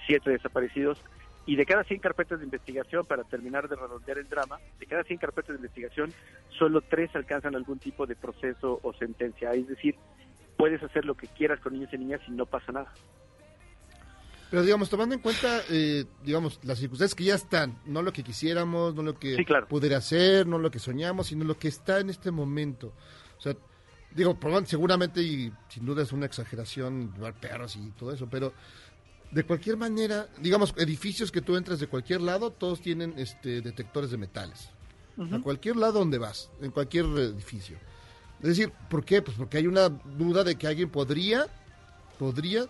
7 desaparecidos, y de cada 100 carpetas de investigación, para terminar de redondear el drama, de cada 100 carpetas de investigación, solo 3 alcanzan algún tipo de proceso o sentencia. Es decir, puedes hacer lo que quieras con niños y niñas y no pasa nada. Pero digamos, tomando en cuenta, eh, digamos, las circunstancias que ya están, no lo que quisiéramos, no lo que Sí, claro. pudiera ser, no lo que soñamos, sino lo que está en este momento. O sea, digo, probablemente, seguramente y sin duda es una exageración llevar perros y todo eso, pero de cualquier manera, digamos, edificios que tú entras de cualquier lado, todos tienen este detectores de metales. A cualquier lado donde vas, en cualquier edificio. Es decir, ¿por qué? Pues porque hay una duda de que alguien podría, podría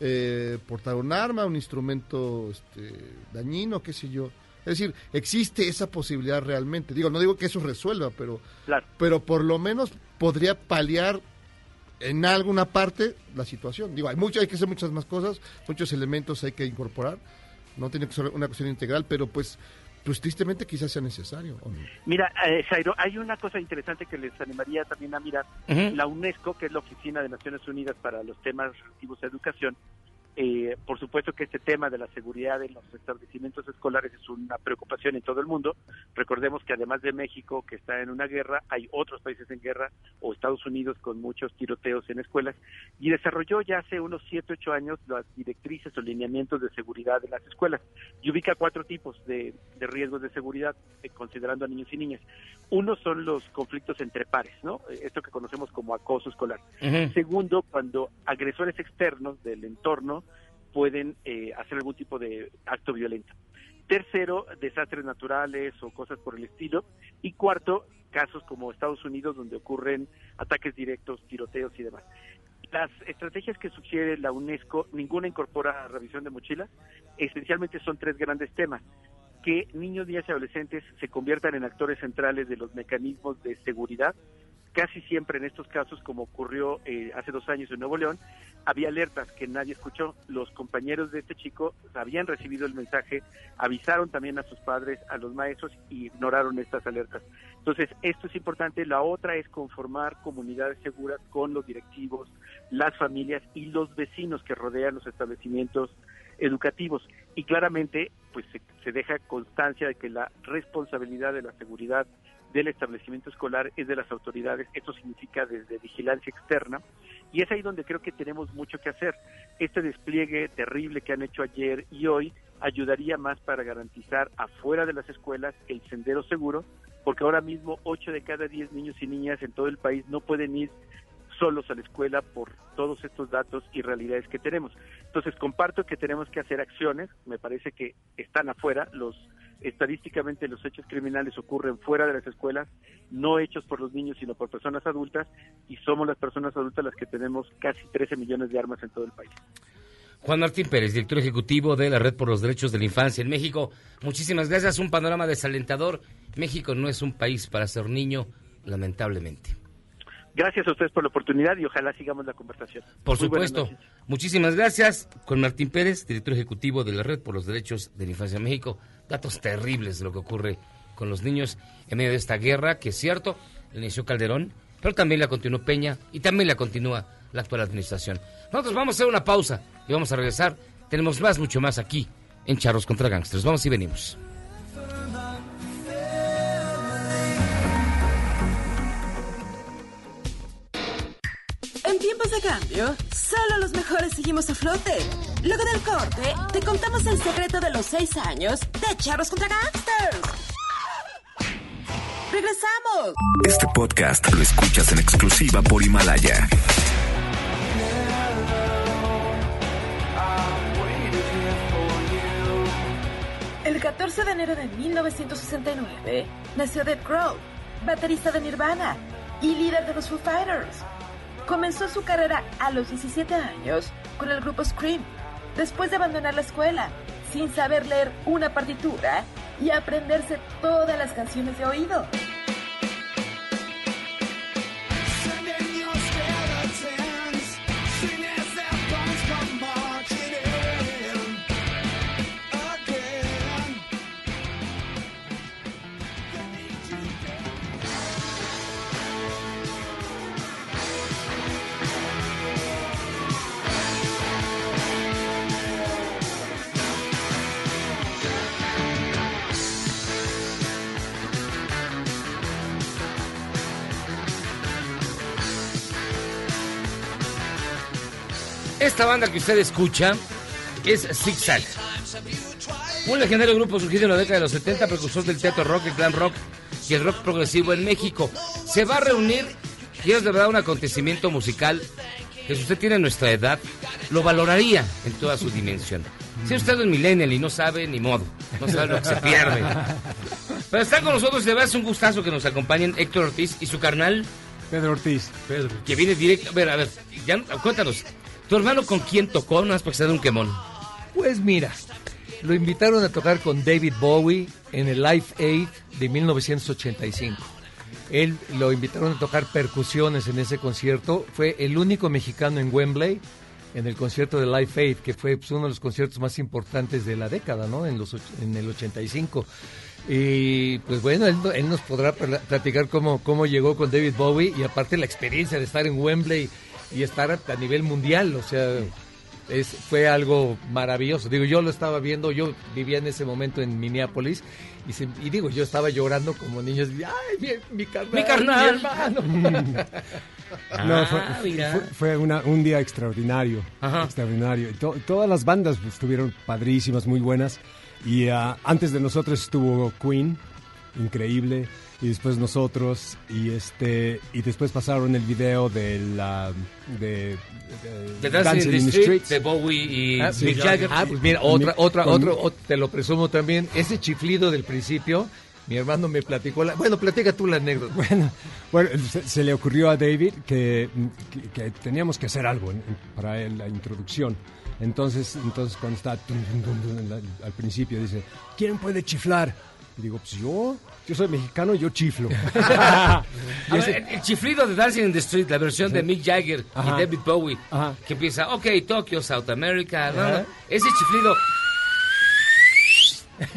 eh, portar un arma, un instrumento este, dañino, qué sé yo. Es decir, existe esa posibilidad realmente. Digo, no digo que eso resuelva, pero, pero por lo menos podría paliar en alguna parte la situación. Digo, hay mucho, hay que hacer muchas más cosas, muchos elementos hay que incorporar. No tiene que ser una cuestión integral, pero pues, pues tristemente quizás sea necesario. ¿o no? Mira, eh, Jairo, hay una cosa interesante que les animaría también a mirar. La UNESCO, que es la Oficina de Naciones Unidas para los temas relativos a educación, eh, por supuesto que este tema de la seguridad en los establecimientos escolares es una preocupación en todo el mundo. Recordemos que además de México, que está en una guerra, hay otros países en guerra, o Estados Unidos con muchos tiroteos en escuelas, y desarrolló ya hace unos 7, 8 años las directrices o lineamientos de seguridad de las escuelas, y ubica cuatro tipos de, de riesgos de seguridad, eh, considerando a niños y niñas. Uno son los conflictos entre pares, ¿no? Eh, Esto que conocemos como acoso escolar. Segundo, cuando agresores externos del entorno pueden eh, hacer algún tipo de acto violento. Tercero, desastres naturales o cosas por el estilo. Y cuarto, casos como Estados Unidos donde ocurren ataques directos, tiroteos y demás. Las estrategias que sugiere la UNESCO, ninguna incorpora revisión de mochilas. Esencialmente son tres grandes temas. Que niños, niñas y adolescentes se conviertan en actores centrales de los mecanismos de seguridad. Casi siempre en estos casos, como ocurrió eh, hace dos años en Nuevo León, había alertas que nadie escuchó. Los compañeros de este chico habían recibido el mensaje, avisaron también a sus padres, a los maestros y ignoraron estas alertas. Entonces, esto es importante. La otra es conformar comunidades seguras con los directivos, las familias y los vecinos que rodean los establecimientos educativos. Y claramente, pues se, se deja constancia de que la responsabilidad de la seguridad del establecimiento escolar es de las autoridades. Esto significa desde vigilancia externa. Y es ahí donde creo que tenemos mucho que hacer. Este despliegue terrible que han hecho ayer y hoy ayudaría más para garantizar afuera de las escuelas el sendero seguro, porque ahora mismo 8 de cada 10 niños y niñas en todo el país no pueden ir solos a la escuela por todos estos datos y realidades que tenemos. Entonces comparto que tenemos que hacer acciones, me parece que están afuera, los estadísticamente los hechos criminales ocurren fuera de las escuelas, no hechos por los niños sino por personas adultas y somos las personas adultas las que tenemos casi 13 millones de armas en todo el país. Juan Martín Pérez, director ejecutivo de la Red por los Derechos de la Infancia en México. Muchísimas gracias. Un panorama desalentador. México no es un país para ser niño, lamentablemente. Gracias a ustedes por la oportunidad y ojalá sigamos la conversación. Por Muy supuesto. Muchísimas gracias. Juan Martín Pérez, director ejecutivo de la Red por los Derechos de la Infancia en México. Datos terribles de lo que ocurre con los niños en medio de esta guerra, que es cierto, la inició Calderón, pero también la continuó Peña y también la continúa la actual administración. Nosotros vamos a hacer una pausa y vamos a regresar. Tenemos más, mucho más aquí en Charros contra Gangsters. Vamos y venimos. De cambio, solo los mejores seguimos a flote. Luego del corte, te contamos el secreto de los seis años de Charros contra Gangsters. ¡Regresamos! Este podcast lo escuchas en exclusiva por Himalaya. El 14 de enero de 1969 nació Dave Grohl, baterista de Nirvana y líder de los Foo Fighters. Comenzó su carrera a los 17 años con el grupo Scream, después de abandonar la escuela, sin saber leer una partitura y aprenderse todas las canciones de oído. Esta banda que usted escucha es Zig Zag. Un legendario grupo surgido en la década de los 70, precursor del teatro rock, el glam rock y el rock progresivo en México. Se va a reunir y es de verdad un acontecimiento musical que si usted tiene nuestra edad, lo valoraría en toda su dimensión. Si usted es millennial y no sabe ni modo, no sabe lo que se pierde. Pero están con nosotros y de verdad es un gustazo que nos acompañen Héctor Ortiz y su carnal Pedro Ortiz. Que viene directo. A ver, a ver, ya, cuéntanos. ¿Tu hermano con quién tocó? Que se dé un quemón. Pues mira, lo invitaron a tocar con David Bowie en el Live Aid de 1985. Él lo invitaron a tocar percusiones en ese concierto. Fue el único mexicano en Wembley en el concierto de Live Aid, que fue pues, uno de los conciertos más importantes de la década, ¿no? En, los, en el 85. Y pues bueno, él, no- él nos podrá pla- platicar cómo, cómo llegó con David Bowie y aparte la experiencia de estar en Wembley y estar a, a nivel mundial, o sea, es, fue algo maravilloso. Digo, yo lo estaba viendo, yo vivía en ese momento en Minneapolis y, se- y digo, yo estaba llorando como niños, ¡ay, mi, mi carnal! Mi carnal. hermano! No, fue, Ah, fue- fue una- un día extraordinario. Extraordinario. To- todas las bandas pues, estuvieron padrísimas, muy buenas. Y ah, antes de nosotros estuvo Queen, increíble. Y después nosotros. Y este y después pasaron el video de la. de. The Dancing in the Street, de Bowie y Ah, Mick Jagger. Ah, pues mira, otra, mi- otra, con- otro, ot- te lo presumo también. Ese chiflido del principio, mi hermano me platicó la, bueno, platica tú la anécdota. Bueno, bueno se, se le ocurrió a David que, que- que teníamos que hacer algo en- en- para él, la introducción. Entonces, entonces cuando está tum, tum, tum, tum, en la- al principio dice, ¿quién puede chiflar? Y digo, pues yo, yo soy mexicano, yo chiflo. Y ver, ese- el, el chiflido de Dancing in the Street, la versión de Mick Jagger Ajá. y David Bowie, Ajá. que empieza, ok, Tokio, South America, no, ese chiflido...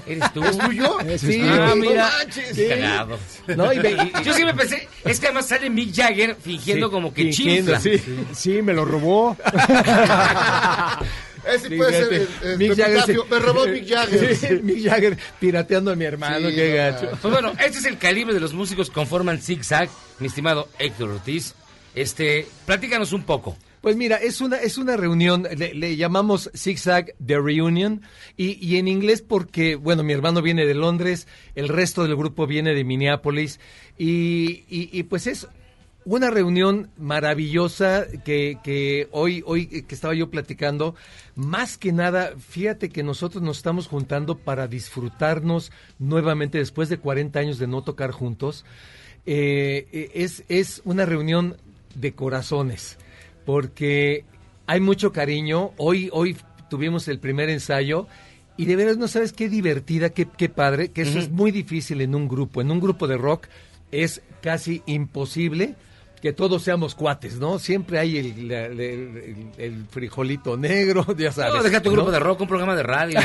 ¿Eres tú? ¿Es tuyo? Sí, ah, mira. No. No, y y- Yo siempre pensé, es que además sale Mick Jagger fingiendo Sí, como que fingiendo, chifla. sí, sí, me lo robó. Ese puede ser el, el Mick Jagger se- epitafio. Me robó Mick Jagger. Sí, Mick Jagger pirateando a mi hermano, Sí, qué no, gacho. Pues bueno, este es el calibre de los músicos que conforman Zig Zag, mi estimado Héctor Ortiz. Este, platícanos un poco. Pues mira, es una, es una reunión, le, le llamamos Zigzag The Reunion, y, y en inglés porque, bueno, mi hermano viene de Londres, el resto del grupo viene de Minneapolis, y, y- y pues es una reunión maravillosa que, que hoy, hoy que estaba yo platicando, más que nada, fíjate que nosotros nos estamos juntando para disfrutarnos nuevamente después de 40 años de no tocar juntos. Eh, eh, es, es una reunión de corazones, porque hay mucho cariño. Hoy, hoy tuvimos el primer ensayo y de veras no sabes qué divertida, qué, qué padre, que eso es muy difícil en un grupo. En un grupo de rock es casi imposible que todos seamos cuates, ¿no? Siempre hay el, la- el- el- el frijolito negro, ya sabes. No, deja tu ¿no? grupo de rock, un programa de radio.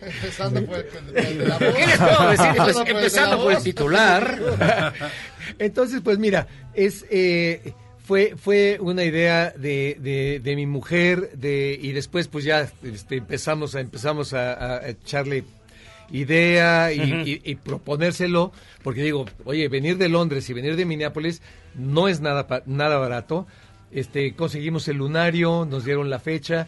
Empezando por el, la voz. ¿Qué les puedo decir? Pues, Empezando por empezando el titular. Entonces, pues mira, es eh, fue fue una idea de, de, de mi mujer de y después pues ya este, empezamos a empezamos a, a echarle idea y, Ujú. y- y proponérselo porque digo, oye, venir de Londres y venir de Minneapolis no es nada nada barato. Este conseguimos el lunario, nos dieron la fecha.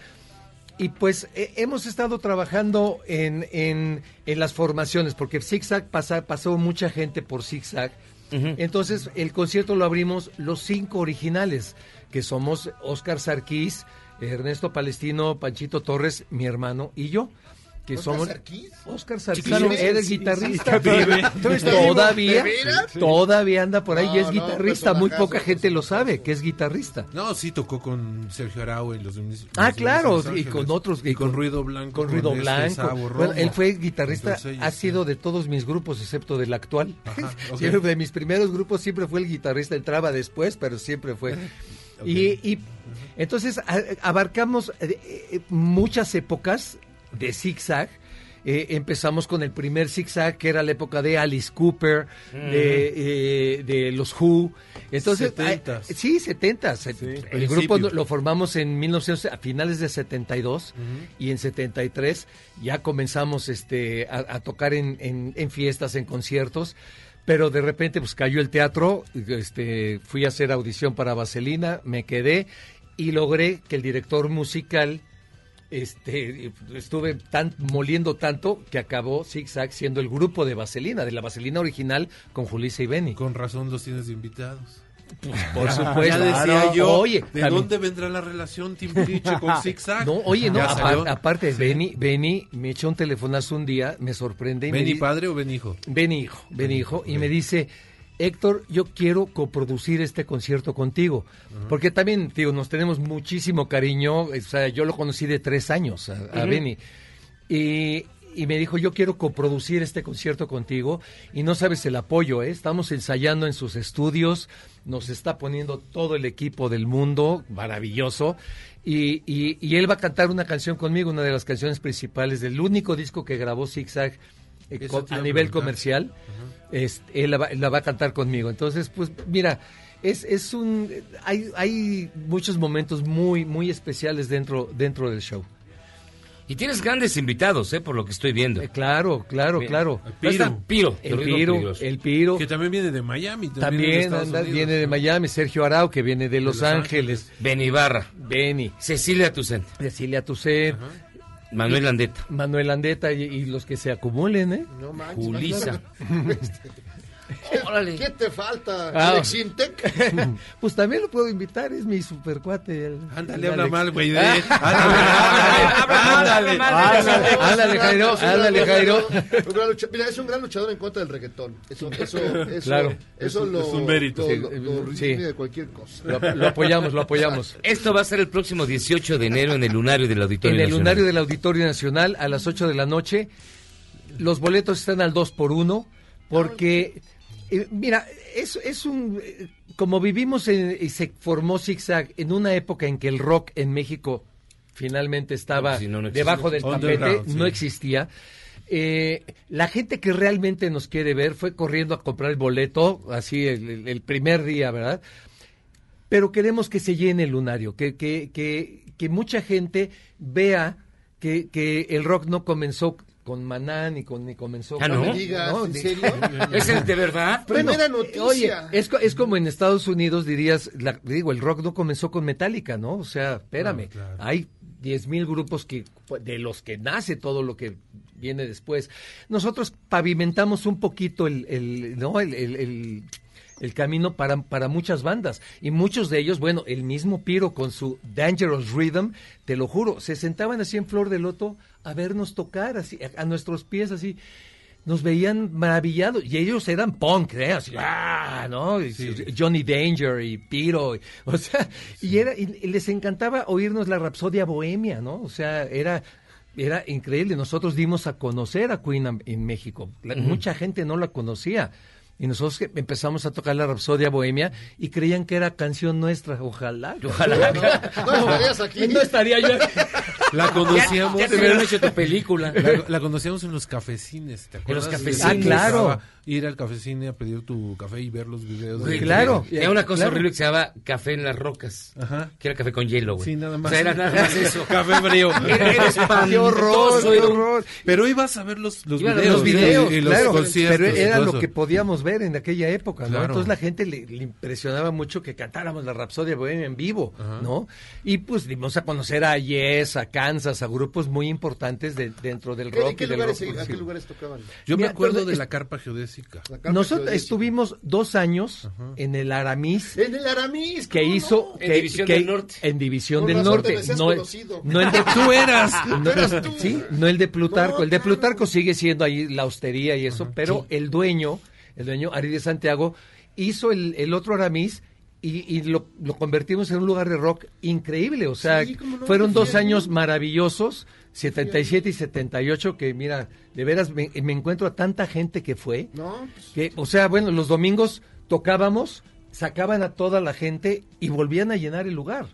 Y pues eh, hemos estado trabajando en, en, en las formaciones, porque Zigzag pasa, pasó mucha gente por Zigzag. Entonces el concierto lo abrimos los cinco originales, que somos Oscar Sarquís, Ernesto Palestino, Panchito Torres, mi hermano y yo. Que ¿Oscar somos Sarquís? Oscar el sí, guitarrista. todavía, todavía anda por ahí y es no, guitarrista. Muy poca gente lo sabe que es guitarrista. No, sí tocó con Sergio Arau en los Ah, claro, Los y con otros. Y con Ruido Blanco. Con Ruido este Blanco. Bueno, él fue guitarrista, Entonces, ha sido de todos mis grupos, excepto del actual. De mis primeros grupos siempre fue el guitarrista, entraba después, pero siempre fue. y, y entonces abarcamos eh, eh, muchas épocas de zigzag. Eh, empezamos con el primer zigzag, que era la época de Alice Cooper, de, eh, de los Who. Entonces, sí, 70. el principio. grupo lo- formamos en 1900, a finales de 72 y en 73 ya comenzamos este, a, a tocar en, en- en fiestas, en conciertos. Pero de repente pues cayó el teatro, este, fui a hacer audición para Vaselina, me quedé y logré que el director musical este estuve tan moliendo tanto que acabó Zigzag siendo el grupo de Vaselina, de la Vaselina original con Julissa y Benny. Con razón los tienes de invitados. por supuesto. Ya decía Claro. yo, Oye, ¿de también- dónde vendrá la relación Timbiriche con Zigzag? No, oye, no, aparte, Sí. Benny, Benny me echó un telefonazo un día, me sorprende. y ¿Benny padre o Benny hijo? Benny hijo, Benny hijo, y me dice, Héctor, yo quiero coproducir este concierto contigo. Porque también, digo, nos tenemos muchísimo cariño. O sea, yo lo conocí de tres años, a. Benny. Y, y me dijo, yo quiero coproducir este concierto contigo. Y no sabes el apoyo, ¿eh? Estamos ensayando en sus estudios. Nos está poniendo todo el equipo del mundo, maravilloso. Y, y- y él va a cantar una canción conmigo, una de las canciones principales del único disco que grabó Zigzag eh, co- a nivel comercial. Este, él la va, la va a cantar conmigo. Entonces, pues mira, es, es un hay, hay muchos momentos muy muy especiales dentro dentro del show. Y tienes grandes invitados, ¿eh? Por lo que estoy viendo. claro, claro, Bien. claro. Va a estar Piro. El Piro, el Piro. Que también viene de Miami. También, de También Estados anda- Unidos, viene de. Miami, Sergio Arau, que viene de Los, Los Ángeles. Benny Barra. Benny. Cecilia Tucent. Cecilia Tucent. Manuel Landeta. Manuel Andeta y, y los que se acumulen, ¿eh? No manches, Julisa. Órale. ¿Qué te falta? Ah. Alex Intec. pues también lo puedo invitar, es mi supercuate. el- Ándale, habla mal, güey. Ándale, Ándale, ándale, ándale, Jairo, Es un ándale, gran Jairo. Mira, es un gran luchador en contra del reggaetón. Eso, eso, eso, Claro. eso Es un- lo, es un mérito. lo- Sí, lo- lo sí. redime de cualquier cosa. Lo, lo apoyamos, lo apoyamos. Esto va a ser el próximo 18 de enero en el lunario del Auditorio En el Nacional. lunario del Auditorio Nacional a las 8 de la noche. Los boletos están al 2 por 1 porque, eh, mira, es, es un... eh, Como vivimos en- y se formó Zigzag en una época en que el rock en México finalmente estaba No, pues, si no, no existía. debajo del tapete, sí. no existía. Eh, la gente que realmente nos quiere ver fue corriendo a comprar el boleto, así el, el- el primer día, ¿verdad? pero queremos que se llene el lunario, que, que, que, que mucha gente vea que, que el rock no comenzó con Maná ni, con, ni comenzó Ah, con... ¿no? digas, ¿en serio? ¿Es el de verdad? Bueno, Primera noticia. Oye, es, es como en Estados Unidos dirías, la- digo, el rock no comenzó con Metallica, ¿no? O sea, espérame, Ah, claro. hay 10.000 grupos que de los que nace todo lo que viene después. Nosotros pavimentamos un poquito el, el ¿no? el, el- el- el camino para, para muchas bandas. Y muchos de ellos, bueno, el mismo Piro con su Dangerous Rhythm, te lo juro, se sentaban así en Flor de Loto a vernos tocar, así, a, a nuestros pies, así nos veían maravillados y ellos eran punk, ¿eh? Así, ah, ¿no? Y Johnny Danger y Piro, y- o sea, y era y les encantaba oírnos la Rapsodia Bohemia, ¿no? O sea, era era increíble. Nosotros dimos a conocer a Queen en México. La-. Mucha gente no la conocía. Y nosotros que empezamos a tocar la Rapsodia Bohemia y creían que era canción nuestra. Ojalá. Ojalá. No estarías aquí. No estaría yo. La conocíamos. Ya, ya te hubieran hecho tu película. La, la conocíamos en los cafecines, ¿te En acuerdas? los De- cafecines. Ah, claro. Ir al cafecine a pedir tu café y ver los videos. De- claro. Era una cosa Claro. horrible que se llamaba café en las rocas. Ajá. Que era café con hielo, güey. Sí, nada más. O sea, era nada más eso. Café frío. Era, era espantoso, Qué horror, qué era un- horror. Pero ibas a ver los, los videos. los videos, y, y los claro, conciertos pero y era lo que podíamos ver en aquella época, ¿no? Claro. Entonces la gente le, le impresionaba mucho que cantáramos la Rapsodia Bohemia en vivo, Ajá. ¿no? Y pues dimos a conocer a Yes, a Kansas, a grupos muy importantes de- dentro del ¿Qué- rock ¿En qué y del lugares, rock ¿A qué lugares tocaban? Yo me acuerdo entonces, de la carpa geodésica. Nosotros estuvimos dos años en el Aramis En el Aramis. que ¿cómo hizo no? En que- División que- del Norte. en División del Norte no, el- conocido. no el de Tú eras. no, eras tú. sí, no el de Plutarco. No, el de claro. Plutarco sigue siendo ahí la hostería y eso, pero el dueño, el dueño, Ari de Santiago, hizo el, el otro Aramis y, y lo, lo convertimos en un lugar de rock increíble. O sea, Sí, cómo no, fueron dos años maravillosos, 77 y 78, que mira, de veras me, me encuentro a tanta gente que fue. No, pues, Que, o sea, bueno, los domingos tocábamos, sacaban a toda la gente y volvían a llenar el lugar.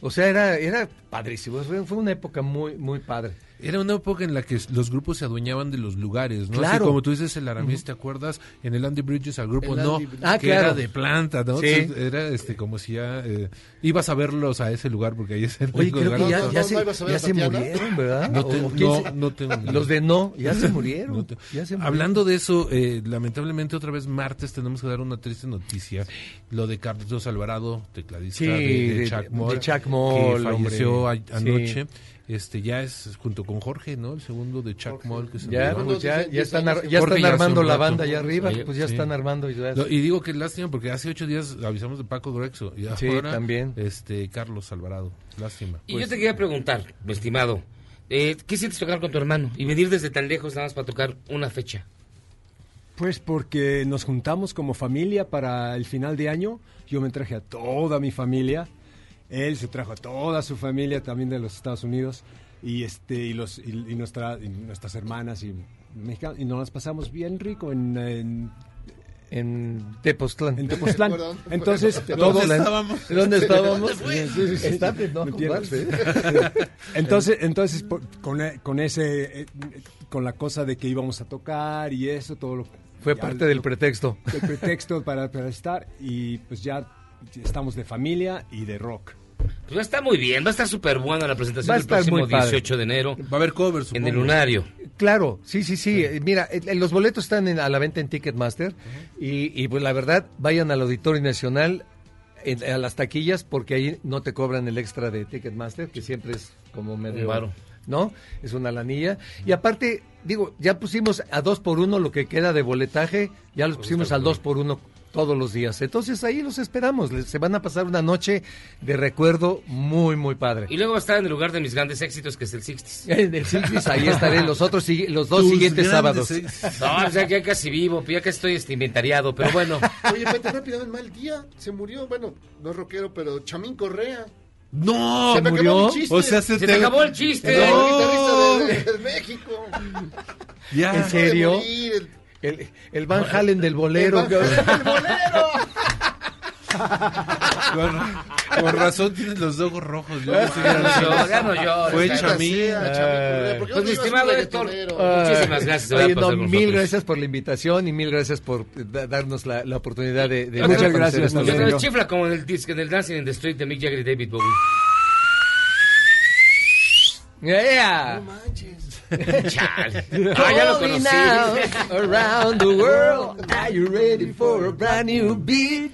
O sea, era, era padrísimo. Fue, fue una época muy, muy padre. Era una época en la que los grupos se adueñaban de los lugares, ¿no? Así Claro. como tú dices, el Aramis, ¿te acuerdas? En el Andy Bridges al grupo El No, Bridges. Ah, que claro. era de planta, ¿no? Sí. Entonces, Era este como si ya eh, ibas a verlos a ese lugar porque ahí es el Oye, único creo que lugar ya, donde- ya no, se, no ibas a ver ya se murieron, ¿verdad? No, ¿O- te- no, se- no tengo ni Los de no, ya se murieron. No te- ya se murieron. Hablando de eso, eh, lamentablemente otra vez martes tenemos que dar una triste noticia. Lo de Carlos Alvarado, tecladista Sí, de, de de- Chuck de Moll, que falleció hombre. a- anoche. Este ya es junto con Jorge, ¿no? El segundo de Chuck Moll que se Ya, pues ya, ya están, ar- ya están armando la banda allá arriba, pues ya sí. están armando. y ya- No, y digo que lástima porque hace ocho días avisamos de Paco Grexo y Sí, ahora también. este Carlos Alvarado. Lástima. Y yo te quería preguntar, mi estimado, eh, ¿qué sientes tocar con tu hermano y venir desde tan lejos nada más para tocar una fecha? Pues porque nos juntamos como familia para el final de año. Yo me traje a toda mi familia. Él se trajo a toda su familia también de los Estados Unidos y este y los y, y nuestra y nuestras hermanas y mexicanos y nos las pasamos bien rico en, en en Tepoztlán. En Tepoztlán. Entonces, ¿Dónde todos estábamos? ¿Dónde estábamos? Sí, sí. Entonces, entonces por- con, e- con ese eh, con la cosa de que íbamos a tocar y eso todo lo Fue ya parte del pretexto. El pretexto para, para estar y pues ya estamos de familia y de rock. Pues va a estar muy bien, va a estar súper buena la presentación del estar próximo muy padre. 18 de enero. Va a haber covers, En el Lunario. Claro, sí, sí, sí. Eh, Mira, eh, los boletos están en- a la venta en Ticketmaster y, y, pues la verdad, vayan al Auditorio Nacional en- a las taquillas porque ahí no te cobran el extra de Ticketmaster, que siempre es como medio... Un varo. ¿No? Es una lanilla. Y aparte, digo, ya pusimos a dos por uno lo que queda de boletaje, ya los pusimos al dos por uno todos los días. Entonces ahí los esperamos. Les- Se van a pasar una noche de recuerdo muy, muy padre. Y luego va a estar en el lugar de mis grandes éxitos, que es el Sixties. En el Sixties, ahí estaré los otros los dos Tus siguientes sábados. éxitos. No, ya, ya casi vivo, pues ya que estoy este, inventariado, pero bueno. Oye, vete rápido, en mal día. Se murió, bueno, no es rockero, pero Chamín Correa. No, se me murió. acabó mi chiste. O sea, se Se te acabó el chiste. El guitarrista de, de México. Ya. ¿En serio? El- El, Van Halen del bolero. El Van Halen del bolero. Con, con razón tienes los ojos rojos. Yo no así. llores, ya no llores. Fue Maldita Chamín. sea, Chamín Correa. ¿Por qué no Pues mi te ibas estimado Héctor, reggaetonero? muchísimas gracias Oye, no, mil gracias por la invitación y mil gracias por eh, da- darnos la, la oportunidad de, de conocer gracias, Yo creo que chifla como en el, disc, en el Dancing in the Street de Mick Jagger y David Bowie. Yeah. No manches. Chale. Ah, ya lo Calling conocí. out Around the world, are you ready for a brand new beat?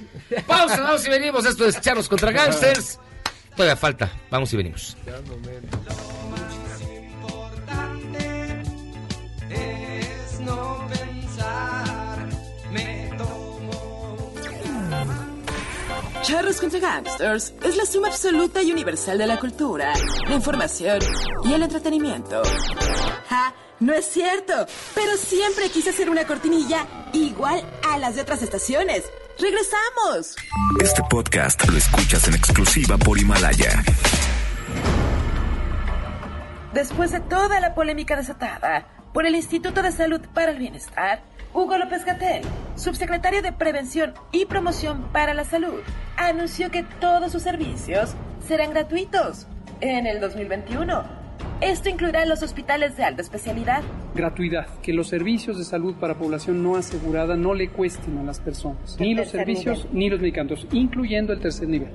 Pausa, vamos y venimos. Esto es Charlos contra Gangsters. Todavía falta. Vamos y venimos. Charros contra Gangsters es la suma absoluta y universal de la cultura, la información y el entretenimiento. ¡Ja! No es cierto, pero siempre quise hacer una cortinilla igual a las de otras estaciones. ¡Regresamos! Este podcast lo escuchas en exclusiva por Himalaya. Después de toda la polémica desatada por el Instituto de Salud para el Bienestar, Hugo López Gatel, subsecretario de Prevención y Promoción para la Salud, anunció que todos sus servicios serán gratuitos en el 2021. Esto incluirá los hospitales de alta especialidad, gratuidad, que los servicios de salud para población no asegurada no le cuesten a las personas, ni los servicios nivel. ni los medicamentos, incluyendo el tercer nivel.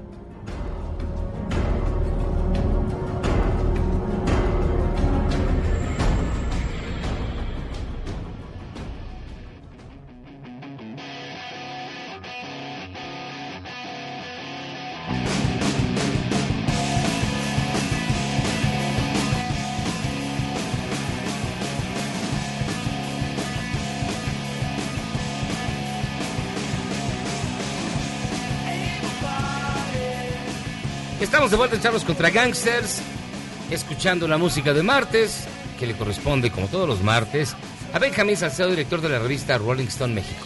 Estamos de vuelta en Charlos contra Gangsters, escuchando la música de martes, que le corresponde, como todos los martes, a Benjamín Salcedo, director de la revista Rolling Stone México.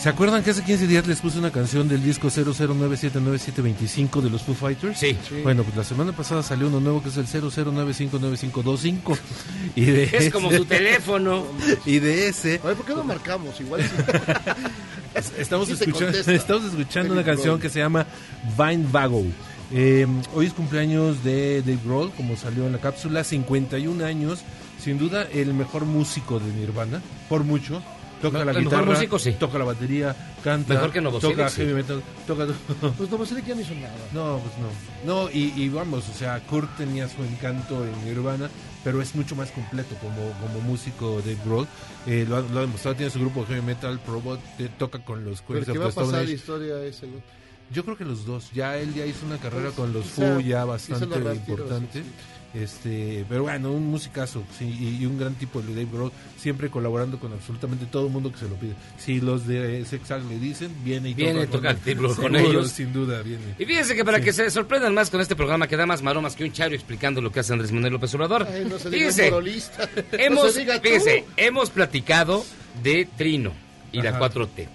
¿Se acuerdan que hace 15 días les puse una canción del disco 00979725 de los Foo Fighters? Sí. Bueno, pues la semana pasada salió uno nuevo que es el 00959525. Y de Es como su teléfono. Y de ese A ver, ¿por qué no marcamos? Igual sí. estamos Sí escuchando, estamos escuchando una canción que se llama Vine Vago. Eh, hoy es cumpleaños de Dave Grohl, como salió en la cápsula, 51 años, sin duda el mejor músico de Nirvana, por mucho. Toca No, la el mejor guitarra, músico, sí. toca la batería, canta, Mejor que Novoselic, toca sí. heavy metal, toca Pues Novoselic ya no hizo nada. no, pues no. No, y, y vamos, o sea, Kurt tenía su encanto en Nirvana, pero es mucho más completo como, como músico de Grohl. Eh, lo, ha, lo ha demostrado, tiene su grupo de heavy metal, Probot, eh, toca con los Pero Queens ¿qué of va a pasar la historia ese güey? Yo creo que los dos. Ya él ya hizo una carrera con los Foo ya bastante importante. sí, Este, pero bueno, un musicazo, sí, y, y un gran tipo de Dave Grohl, siempre colaborando con absolutamente todo el mundo que se lo pide. Si los de Sex le dicen, viene y Viene, toca, Grohl con Seguro, ellos. Sin duda, viene. Y fíjense que para que se sorprendan más con este programa que da más maromas que un chario explicando lo que hace Andrés Manuel López Obrador. Ay, no se diga fíjense. No hemos, se diga tú. fíjense, hemos platicado de Trino, y la Ajá. 4T.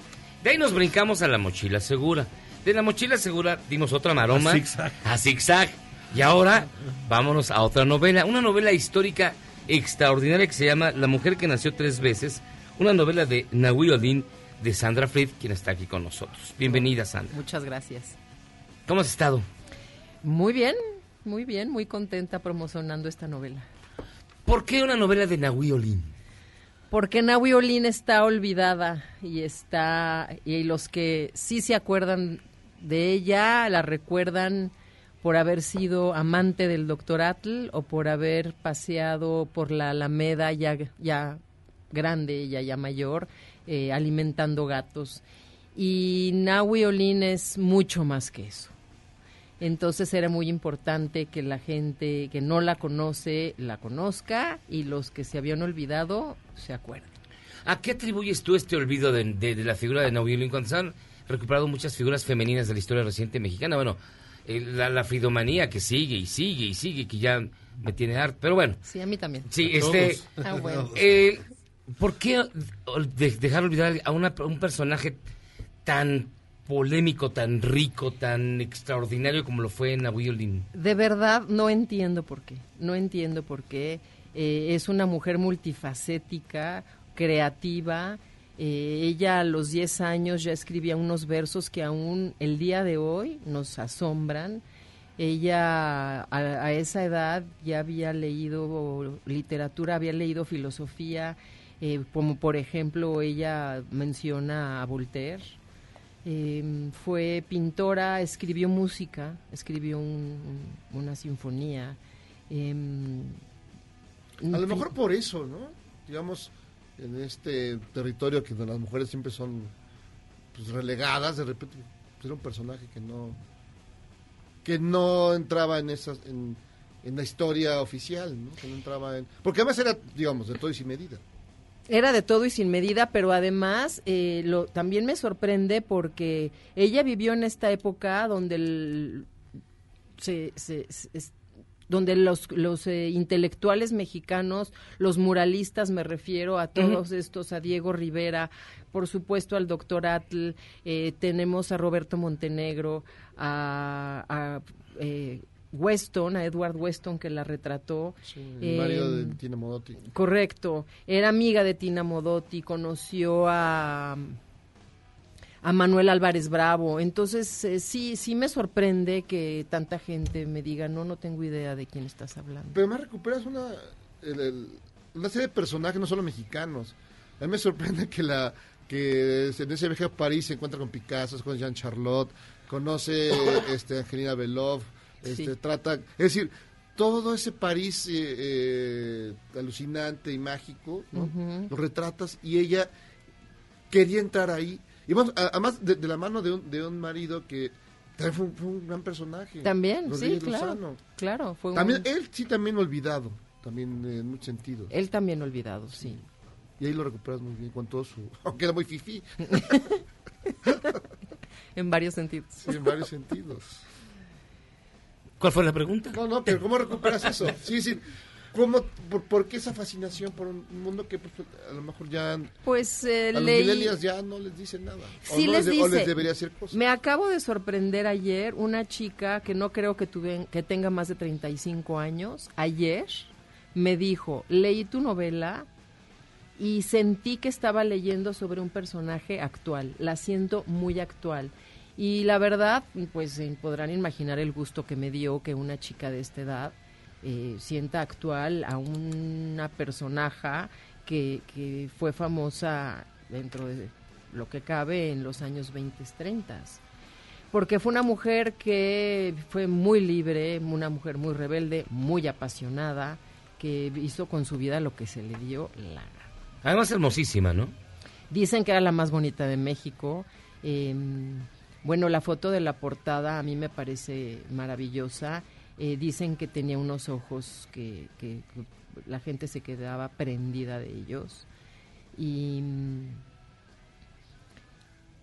De ahí nos brincamos a la mochila segura. De la mochila segura dimos otra maroma. A zigzag. A zigzag. Y ahora vámonos a otra novela. Una novela histórica extraordinaria que se llama La mujer que nació tres veces. Una novela de Nahui Olin de Sandra Fried, quien está aquí con nosotros. Bienvenida, Sandra. Muchas gracias. ¿Cómo has estado? Muy bien, muy bien, muy contenta promocionando esta novela. ¿Por qué una novela de Nahui Olin? Porque Nahui Olin está olvidada y está y los que sí se acuerdan de ella la recuerdan por haber sido amante del doctor Atl o por haber paseado por la Alameda ya, ya grande, ya, ya mayor, eh, alimentando gatos. Y Nahui Olin es mucho más que eso. Entonces era muy importante que la gente que no la conoce la conozca y los que se habían olvidado se acuerden. ¿A qué atribuyes tú este olvido de, de- la figura de Nahui Olin han recuperado muchas figuras femeninas de la historia reciente mexicana? Bueno, eh, la, la fridomanía que sigue y sigue y sigue, que ya me tiene harto. Pero bueno, Sí, a mí también. sí, este... Ah, bueno. eh, ¿Por qué dejar olvidar a, una- un personaje tan polémico, tan rico, tan extraordinario como lo fue Nahui Olin? De verdad no entiendo por qué. No entiendo por qué. Eh, es una mujer multifacética, creativa. Eh, ella a los 10 años ya escribía unos versos que aún el día de hoy nos asombran. Ella a, a esa edad ya había leído literatura, había leído filosofía, eh, como por ejemplo ella menciona a Voltaire. Eh, fue pintora, escribió música, escribió un- un- una sinfonía. em, A lo mejor por eso, ¿no? Digamos, en este territorio que donde las mujeres siempre son pues, relegadas, de repente pues, era un personaje que no que no entraba en esas en, la historia oficial, ¿no? Que no entraba en porque además era, digamos, de todo y sin medida. Era de todo y sin medida, pero además eh, lo, también me sorprende porque ella vivió en esta época donde el- se, donde los, los eh, intelectuales mexicanos, los muralistas, me refiero a todos estos, a Diego Rivera, por supuesto al doctor Atl, eh, tenemos a Roberto Montenegro, a, a, eh, Weston, a Edward Weston que la retrató. El marido de Tina Modotti. Correcto. Era amiga de Tina Modotti, conoció a, a Manuel Álvarez Bravo. Entonces, eh, sí, sí me sorprende que tanta gente me diga, no, no tengo idea de quién estás hablando. Pero además recuperas una, el- el- una serie de personajes, no solo mexicanos. A mí me sorprende que la que en ese viaje a París se encuentra con Picasso, con Jean Charlotte, conoce este, a Angelina Belov, este, Sí. trata, es decir, todo ese París eh, eh, alucinante y mágico, ¿no? Lo retratas y ella quería entrar ahí. Y a- además de, de la mano de un, de un marido que también fue, un- fue un gran personaje. También, sí, claro. Lozano. Claro, fue un- También, él sí también olvidado, también en muchos sentidos. Él también olvidado, sí. Y ahí lo recuperas muy bien con todo su... Aunque era muy fifí. en varios sentidos. Sí, en varios sentidos. ¿Cuál fue la pregunta? No, no, pero ¿cómo recuperas eso? Sí, sí. ¿Cómo, por, por qué esa fascinación por un mundo que pues, a lo mejor ya... Pues eh, a los leí- millennials ya no les dice nada? O Sí no les dice. O les debería hacer cosas. Me acabo de sorprender ayer una chica que no creo que, tuve, que tenga más de 35 años. Ayer me dijo, leí tu novela y sentí que estaba leyendo sobre un personaje actual. La siento muy actual. Y la verdad, pues podrán imaginar el gusto que me dio que una chica de esta edad eh, sienta actual a una personaje que, que fue famosa dentro de lo que cabe en los años 20, 30. Porque fue una mujer que fue muy libre, una mujer muy rebelde, muy apasionada, que hizo con su vida lo que se le dio la gana. Además hermosísima, ¿no? Dicen que era la más bonita de México. Eh, bueno, la foto de la portada a mí me parece maravillosa. Eh, dicen que tenía unos ojos que, que la gente se quedaba prendida de ellos. Y mm,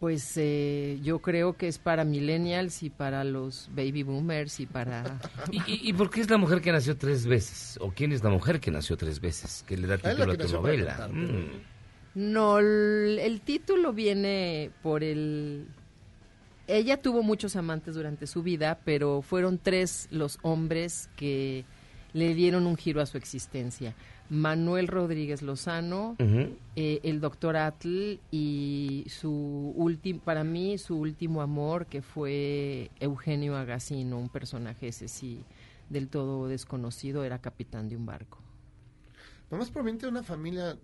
pues eh, yo creo que es para millennials y para los baby boomers y para... ¿Y, y, y por qué es la mujer que nació tres veces? ¿O quién es la mujer que nació tres veces? Que le da título a tu novela. Mm. No, el, el título viene por el... Ella tuvo muchos amantes durante su vida, pero fueron tres los hombres que le dieron un giro a su existencia. Manuel Rodríguez Lozano, eh, el doctor Atl y su último, para mí su último amor que fue Eugenio Agasino, un personaje ese sí del todo desconocido, era capitán de un barco. Mamás proveniente de una familia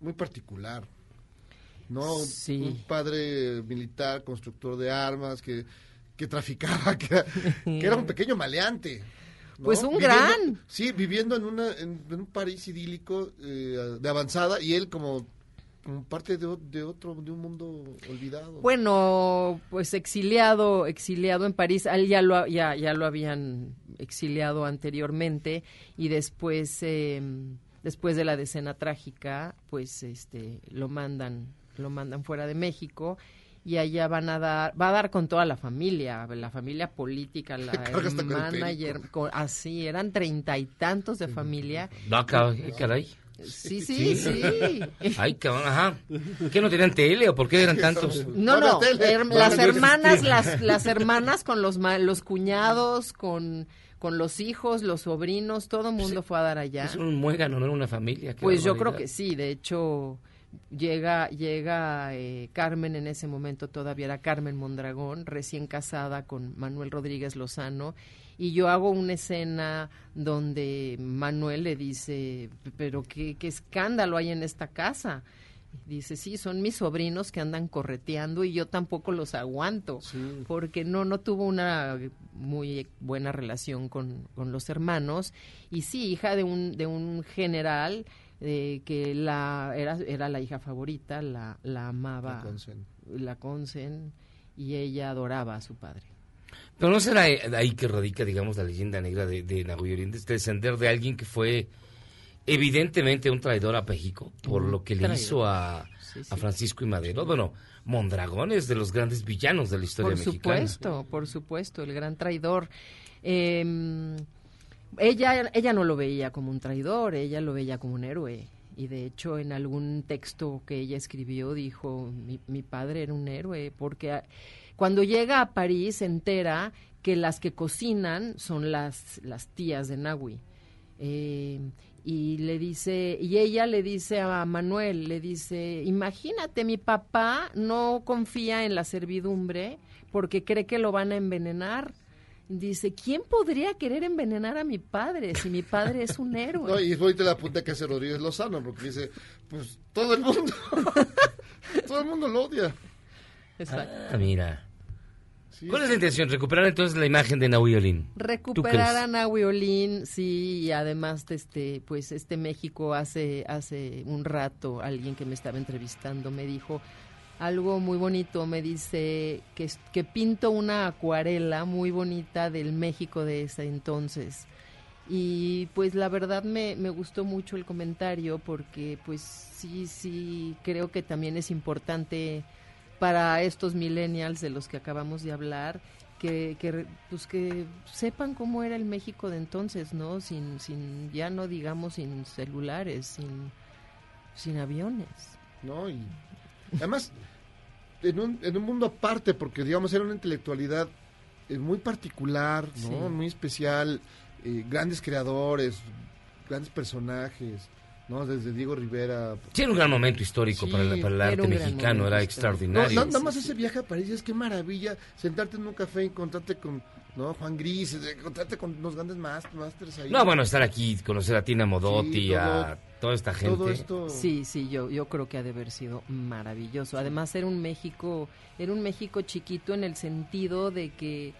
muy particular. ¿No? Sí. Un padre militar, constructor de armas, que, que traficaba, que era, que era un pequeño maleante. ¿no? Pues un Viviendo- gran. Sí, viviendo en, una, en, en un París idílico eh, de avanzada y él como, como parte de, de otro, de un mundo olvidado. Bueno, pues exiliado, exiliado en París, él ya lo, ya, ya lo habían exiliado anteriormente y después, eh, después de la decena trágica, pues este, lo mandan, lo mandan fuera de México y allá van a dar, va a dar con toda la familia, la familia política, la con con- así, eran treinta y tantos de familia. No, caray, caray. Sí, sí, sí. Ay, cabrón, ajá. ¿Qué no tenían tele o por qué eran tantos? No, no, her- las hermanas, las, las hermanas con los, ma- los cuñados, con, con los hijos, los sobrinos, todo el mundo fue a dar allá. Es un muégano, no era una familia. Pues yo creo que sí, de hecho llega llega eh, Carmen en ese momento todavía era Carmen Mondragón, recién casada con Manuel Rodríguez Lozano y yo hago una escena donde Manuel le dice, pero qué, qué escándalo hay en esta casa. Dice, sí, son mis sobrinos que andan correteando y yo tampoco los aguanto, porque no, no tuvo una muy buena relación con, con los hermanos. Y sí, hija de un, de un general eh, que la era, era la hija favorita, la, la amaba, La Consen. la Consen, y ella adoraba a su padre. Pero no será ahí que radica, digamos, la leyenda negra de, de Nahui Oriente, este descender de alguien que fue evidentemente un traidor a México por lo que le traidor. hizo a, Sí, sí. a Francisco y Madero. Bueno, Mondragón es de los grandes villanos de la historia por mexicana. supuesto, por supuesto, el gran traidor. Eh, ella, ella no lo veía como un traidor, ella lo veía como un héroe. Y de hecho, en algún texto que ella escribió, dijo: Mi, mi padre era un héroe, porque cuando llega a París se entera que las que cocinan son las, las tías de Nahui. Eh, y le dice, y ella le dice a Manuel, le dice, imagínate, mi papá no confía en la servidumbre porque cree que lo van a envenenar. Dice, ¿quién podría querer envenenar a mi padre si mi padre es un héroe? No, y es bonita la punta que hace Rodríguez Lozano, porque dice, pues todo el mundo, todo el mundo lo odia. Ah, mira. ¿Cuál es la intención? Recuperar entonces la imagen de Nahui Olin. ¿Tú recuperar a Nahui Olin, sí, y además de este, pues este México hace hace un rato alguien que me estaba entrevistando me dijo algo muy bonito, me dice que que pinto una acuarela muy bonita del México de ese entonces. Y pues la verdad me, me gustó mucho el comentario porque pues sí, sí, creo que también es importante para estos millennials de los que acabamos de hablar que, que pues que sepan cómo era el México de entonces, ¿no? Sin, sin ya no digamos sin celulares, sin, sin aviones. ¿no? Y además, en un, en un mundo aparte, porque digamos era una intelectualidad eh, muy particular, ¿no? Sí. Muy especial, eh, grandes creadores, grandes personajes, ¿no? Desde Diego Rivera. Sí, era un gran momento histórico Sí, para, el- para el era arte mexicano, era extraordinario. No, nada más ese viaje a París, es que maravilla sentarte en un café y encontrarte con ¿no? Juan Gris, encontrarte con los grandes masters ahí. No, bueno, estar aquí, conocer a Tina Modotti, Sí, a toda esta gente. todo esto- Sí, sí, yo, yo creo que ha de haber sido maravilloso. Además era un México, era un México chiquito en el sentido de que,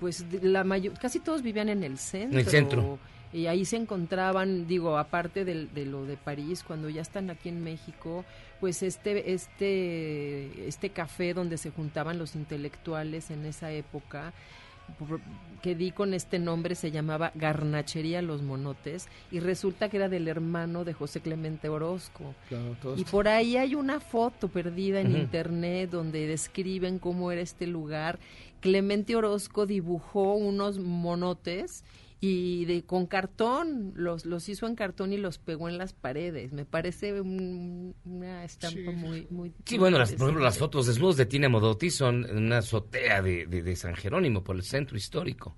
pues, de- la mayor, casi todos vivían en el centro. En el centro. Y ahí se encontraban, digo, aparte del- de, lo de París, cuando ya están aquí en México, pues este, este, este café donde se juntaban los intelectuales en esa época, que di con este nombre se llamaba Garnachería Los Monotes y resulta que era del hermano de José Clemente Orozco. Claro, Y por ahí hay una foto perdida en internet donde describen cómo era este lugar. Clemente Orozco dibujó unos monotes y de con cartón, los, los hizo en cartón y los pegó en las paredes. Me parece un- una estampa muy, muy... Sí, bueno, las, por ejemplo, las fotos desnudos de Tina Modotti son en una azotea de, de- de San Jerónimo por el centro histórico.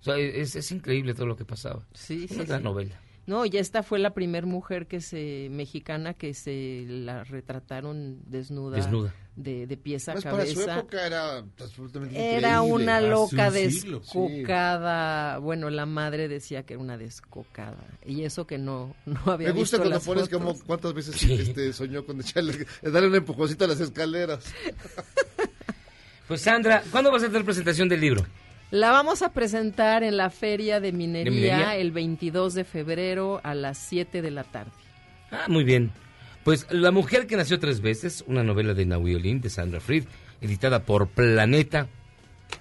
O sea, es, es increíble todo lo que pasaba. Sí, Una sí, gran sí. novela. No, y esta fue la primer mujer que se mexicana que se la retrataron desnuda, Desnuda. de, de pies a Pues para su cabeza. época era absolutamente Era increíble. una loca un sí. descocada. Bueno, la madre decía que era una descocada. Y eso que no, no había Me gusta visto cuando las pones fotos. como cuántas veces este, soñó con echarle, darle un empujoncito a las escaleras. Pues Sandra, ¿cuándo vas a tener presentación del libro? La vamos a presentar en la Feria de minería, minería? el 22 de febrero a las 7 de la tarde. Ah, muy bien. Pues La mujer que nació tres veces, una novela de Naui Olin, de Sandra Fried, editada por Planeta.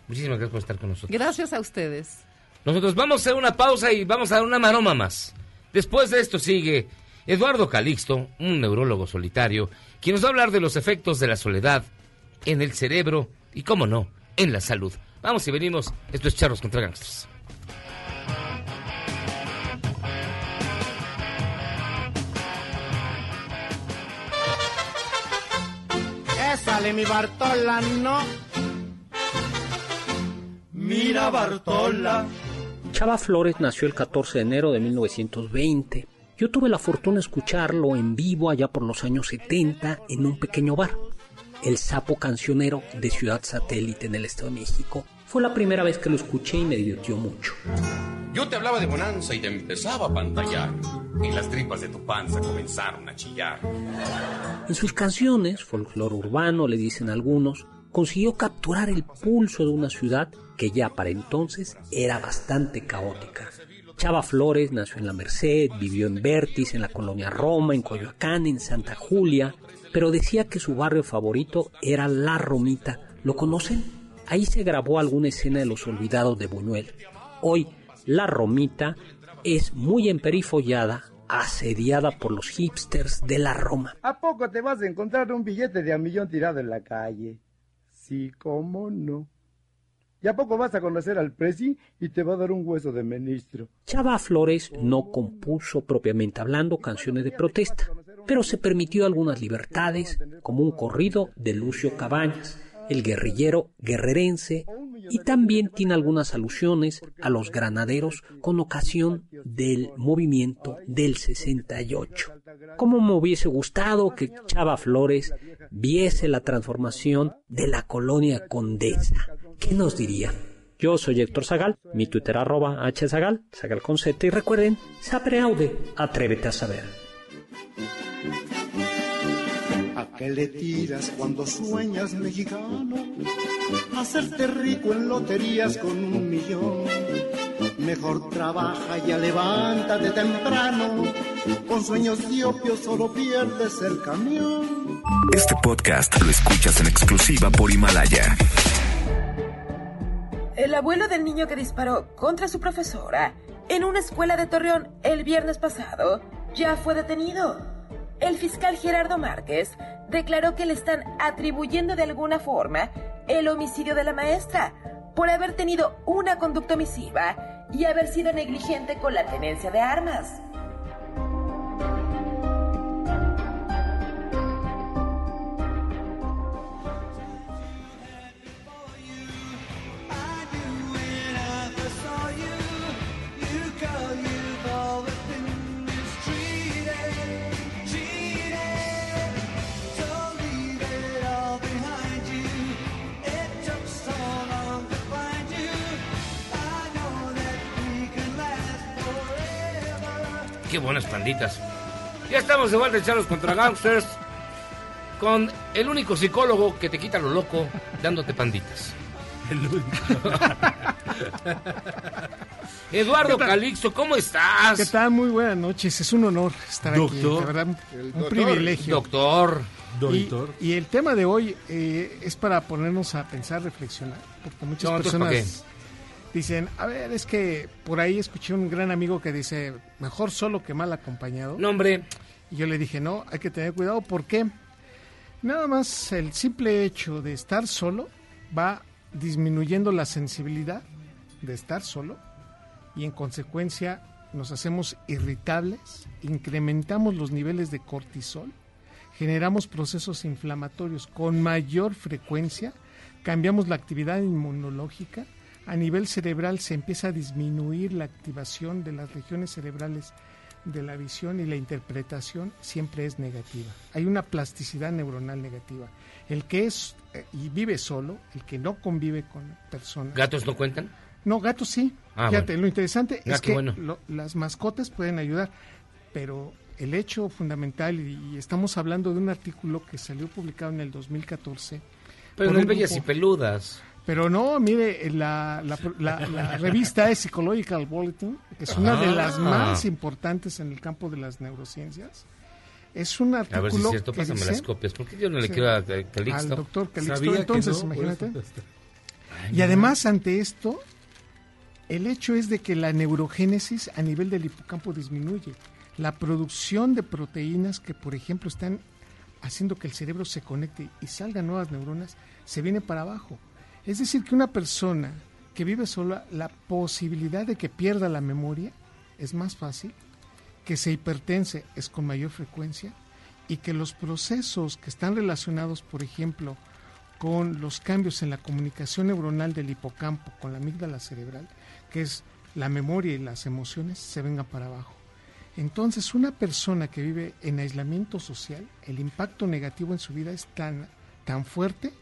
Muchísimas gracias por estar con nosotros. Gracias a ustedes. Nosotros vamos a hacer una pausa y vamos a dar una maroma más. Después de esto sigue Eduardo Calixto, un neurólogo solitario, quien nos va a hablar de los efectos de la soledad en el cerebro y, cómo no, en la salud. Vamos y venimos. Esto es Charros contra Gangsters. Sale mi Bartola, no. Mira Bartola. Chava Flores nació el 14 de enero de 1920. Yo tuve la fortuna de escucharlo en vivo allá por los años 70 en un pequeño bar. El Sapo Cancionero de Ciudad Satélite en el Estado de México. Fue la primera vez que lo escuché y me divirtió mucho. Yo te hablaba de bonanza y te empezaba a pantallar. Y las tripas de tu panza comenzaron a chillar. En sus canciones, folclore urbano le dicen algunos, consiguió capturar el pulso de una ciudad que ya para entonces era bastante caótica. Chava Flores nació en La Merced, vivió en Vértiz, en la colonia Roma, en Coyoacán, en Santa Julia, pero decía que su barrio favorito era La Romita. ¿Lo conocen? Ahí se grabó alguna escena de Los Olvidados de Buñuel. Hoy, La Romita es muy emperifollada, asediada por los hipsters de la Roma. ¿A poco te vas a encontrar un billete de a millón tirado en la calle? Sí, cómo no. ¿Y a poco vas a conocer al presi y te va a dar un hueso de ministro? Chava Flores no compuso propiamente hablando canciones de protesta, pero se permitió algunas libertades, como un corrido de Lucio Cabañas, el guerrillero guerrerense, y también tiene algunas alusiones a los granaderos con ocasión del movimiento del 68. Como me hubiese gustado que Chava Flores viese la transformación de la colonia Condesa. ¿Qué nos diría? Yo soy Héctor Zagal, mi Twitter arroba hzagal, Zagal con y recuerden, sapere aude, atrévete a saber. ¿A qué le tiras cuando sueñas mexicano? Hacerte rico en loterías con un millón. Mejor trabaja, ya levántate temprano. Con sueños de opio solo pierdes el camión. Este podcast lo escuchas en exclusiva por Himalaya. El abuelo del niño que disparó contra su profesora en una escuela de Torreón el viernes pasado ya fue detenido. El fiscal Gerardo Márquez declaró que le están atribuyendo de alguna forma el homicidio de la maestra por haber tenido una conducta omisiva y haber sido negligente con la tenencia de armas. Qué buenas panditas. Ya estamos de vuelta Charlos contra Gangsters con el único psicólogo que te quita lo loco dándote panditas. El único. Eduardo. Calixto, ¿cómo estás? ¿Qué tal? Muy buenas noches. Es un honor estar Doctor. aquí. La verdad, un doctor. privilegio. Doctor. Doctor. y el tema de hoy eh, es para ponernos a pensar, reflexionar, porque muchas No, entonces, ¿para personas dicen, a ver, es que por ahí escuché un gran amigo que dice, mejor solo que mal acompañado. No, hombre. Y yo le dije, no, hay que tener cuidado porque nada más el simple hecho de estar solo va disminuyendo la sensibilidad de estar solo y en consecuencia nos hacemos irritables, incrementamos los niveles de cortisol, generamos procesos inflamatorios con mayor frecuencia, cambiamos la actividad inmunológica, a nivel cerebral se empieza a disminuir la activación de las regiones cerebrales de la visión y la interpretación siempre es negativa. Hay una plasticidad neuronal negativa. El que es eh, y vive solo, el que no convive con personas. ¿Gatos no cuentan? No, gatos sí. Ah, Fíjate, bueno. lo interesante Ah, es que bueno. lo- las mascotas pueden ayudar, pero el hecho fundamental, y, y estamos hablando de un artículo que salió publicado en el 2014. Pero no bellas y peludas. Pero no, mire, la, la, la- la revista es Psychological Bulletin, que es una de las Ah. más importantes en el campo de las neurociencias. Es un A ver si artículo es cierto, pásame dice- las copias. ¿Por qué yo no le Sí. quiero a Calixto? Al doctor Calixto, Sabía que entonces, no, imagínate. eso- Y además, ante esto, el hecho es de que la neurogénesis a nivel del hipocampo disminuye. La producción de proteínas que, por ejemplo, están haciendo que el cerebro se conecte y salgan nuevas neuronas, se viene para abajo. Es decir, que una persona que vive sola, la posibilidad de que pierda la memoria es más fácil, que se hipertense es con mayor frecuencia y que los procesos que están relacionados, por ejemplo, con los cambios en la comunicación neuronal del hipocampo con la amígdala cerebral, que es la memoria y las emociones, se vengan para abajo. Entonces, una persona que vive en aislamiento social, el impacto negativo en su vida es tan, tan fuerte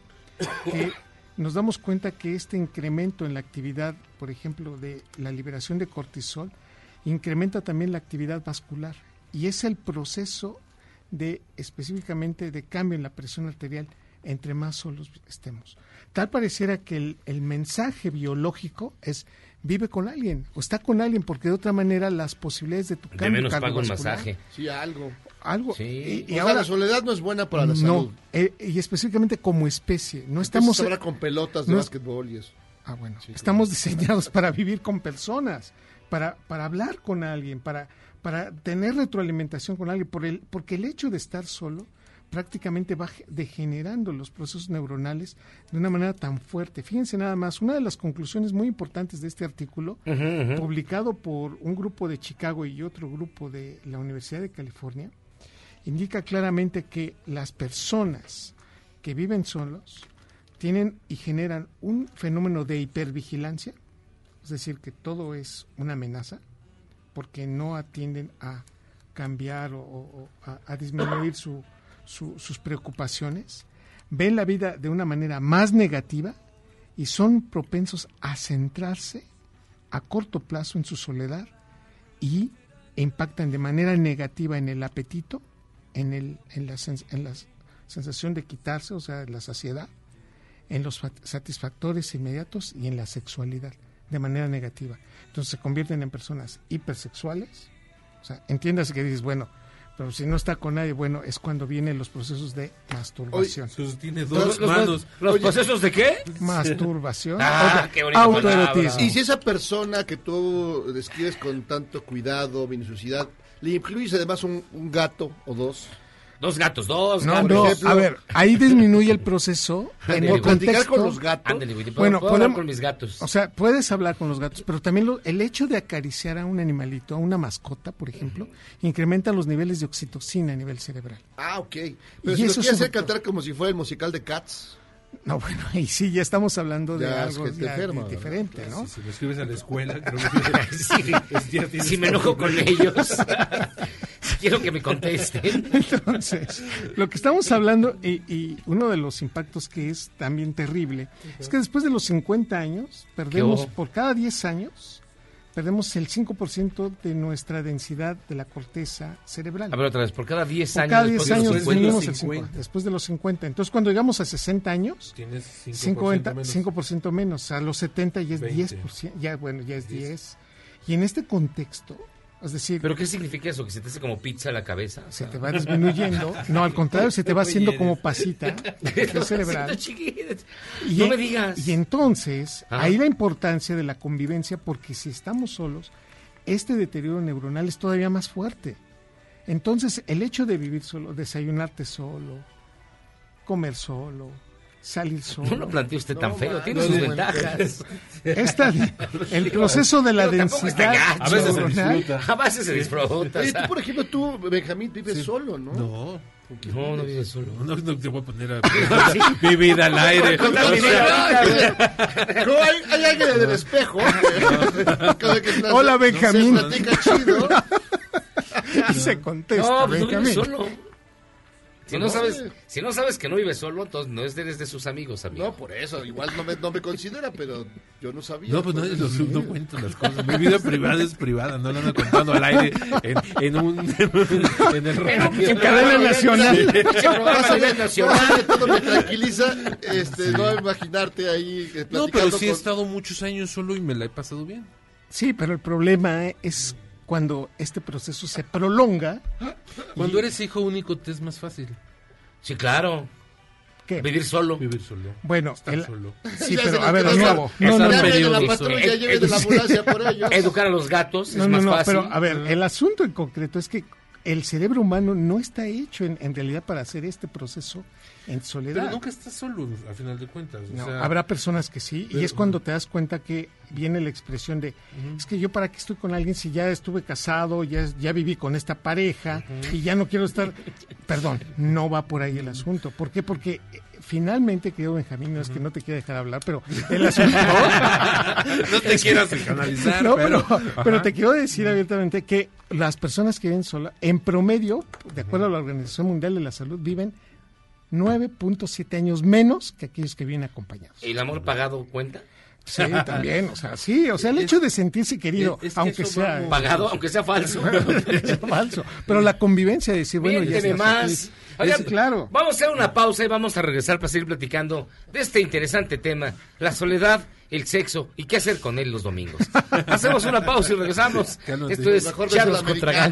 que nos damos cuenta que este incremento en la actividad, por ejemplo, de la liberación de cortisol, incrementa también la actividad vascular. Y es el proceso de específicamente de cambio en la presión arterial entre más solos estemos. Tal pareciera que el, el mensaje biológico es vive con alguien o está con alguien porque de otra manera las posibilidades de tu De cambio menos pago un cardiovascular- masaje. Sí, algo. Algo Sí. y, y o sea, ahora la soledad no es buena para la no, salud. eh, y específicamente como especie no Estamos estamos ahora con pelotas de no básquetbol y eso. Ah, bueno. Estamos diseñados para vivir con personas, para, para hablar con alguien, para, para tener retroalimentación con alguien, por el, porque el hecho de estar solo prácticamente va ge- degenerando los procesos neuronales de una manera tan fuerte. Fíjense nada más, una de las conclusiones muy importantes de este artículo, publicado por un grupo de Chicago y otro grupo de la Universidad de California, indica claramente que las personas que viven solos tienen y generan un fenómeno de hipervigilancia, es decir, que todo es una amenaza, porque no atienden a cambiar o, a, a disminuir su- su- sus preocupaciones, ven la vida de una manera más negativa y son propensos a centrarse a corto plazo en su soledad y impactan de manera negativa en el apetito, en, el, en, la, en la sensación de quitarse, o sea, la saciedad, en los satisfactores inmediatos y en la sexualidad, de manera negativa. Entonces se convierten en personas hipersexuales. O sea, entiéndase que dices, bueno, pero si no está con nadie, bueno, es cuando vienen los procesos de masturbación. Oye, tiene dos ¿Los- manos. los procesos de qué? Masturbación. Ah, Oye, qué autoerotismo. Y si esa persona que tú describes con tanto cuidado, minuciosidad, le incluyes además un, un gato o dos. Dos gatos, dos No, gatos. no, ejemplo- a ver, ahí disminuye el proceso en el platicar contexto. con los gatos. Ándale, güey, ¿puedo- Bueno, puedo hablar podemos- con mis gatos. O sea, puedes hablar con los gatos, pero también lo- el hecho de acariciar a un animalito, a una mascota, por ejemplo, incrementa los niveles de oxitocina a nivel cerebral. Ah, ok. Pero Y si lo eso quieres hacer cantar como si fuera el musical de Cats. No, bueno, y sí, ya estamos hablando de Ya, es algo diferente, ¿no? Si lo escribes a la escuela, creo que Sí, si me enojo con ellos, quiero que me contesten. Entonces, lo que estamos hablando, y, y uno de los impactos que es también terrible, es que después de los 50 años, perdemos, por cada 10 años, perdemos el 5% de nuestra densidad de la corteza cerebral. A ver, otra vez, por cada 10 Por años. cada después 10 de los años 50, disminuimos el 50. 5, después de los 50. Entonces, cuando llegamos a 60 años, Tienes 5% 50, menos. 5% menos. A los 70 ya es 20. 10%. Ya, bueno, ya es 10. Y en este contexto, es decir, ¿Pero qué significa eso? ¿Que se te hace como pizza la cabeza? se te va disminuyendo. No, al contrario, se te va haciendo como pasita cerebral. Y, No me digas. y entonces, Ah. ahí la importancia de la convivencia, porque si estamos solos, este deterioro neuronal es todavía más fuerte. Entonces, el hecho de vivir solo, desayunarte solo, comer solo, salir solo. No lo planteó usted tan feo, tiene no, sus no, ventajas. Esta, el proceso de la densidad gacho. A veces se disfruta. A veces se disfruta. Oye, tú, por ejemplo, tú, Benjamín, vives solo, ¿no? No. No, no vives solo. No, no te voy a poner a mi vida al aire. No, hay, hay alguien en el espejo. Que Hola, Benjamín. platica chido. y se contesta, No, pues no vives Benjamín. solo. Si no, No, sabes, si no sabes que no vives solo, entonces no eres de sus amigos, amigo. No, por eso, igual no me, no me considera, pero yo no sabía. No, pues nadie eso. los no cuento las cosas. Mi vida privada es privada, no la ando contando al aire en, en un en el radio. En cadena nacional. Vas a ver, nacional, todo me tranquiliza, este, no imaginarte ahí eh, No, pero sí he estado muchos años solo y me la he pasado bien. Sí, pero el problema es cuando este proceso se prolonga. Cuando eres hijo único te es más fácil. Sí, claro. ¿Qué? Vivir solo. Vivir solo. Bueno, Estar el- solo. sí, pero a ver, de nuevo. No, no, no. en la periódico. patrulla, Ed- lleve de la ambulancia por ellos. Educar a los gatos No, es no, más no, fácil. pero a ver, el asunto en concreto es que el cerebro humano no está hecho en, en realidad para hacer este proceso en soledad. Pero nunca estás solo, a final de cuentas. o No, sea, habrá personas que sí, y es cuando te das cuenta que viene la expresión de, es que yo para qué estoy con alguien si ya estuve casado, ya, ya viví con esta pareja y ya no quiero estar, perdón, no va por ahí el asunto. ¿Por qué? Porque eh, finalmente, querido Benjamín, no es que no te quiera dejar hablar, pero el asunto... No te quieras psicoanalizar, No, pero- pero, te quiero decir abiertamente que las personas que viven solas, en promedio, de acuerdo a la Organización Mundial de la Salud, viven 9.7 años menos que aquellos que viven acompañados. ¿Y el amor pagado cuenta? Sí, también, o sea, sí, o sea, el hecho de sentirse querido, es que aunque sea vamos- Pagado, aunque sea falso. Falso, pero la convivencia de decir, bueno, ya Miénteme está más. Oigan, Es- claro. Vamos a hacer una pausa y vamos a regresar para seguir platicando de este interesante tema, la soledad, el sexo y qué hacer con él los domingos. Hacemos una pausa y regresamos. Esto es Mejor al contra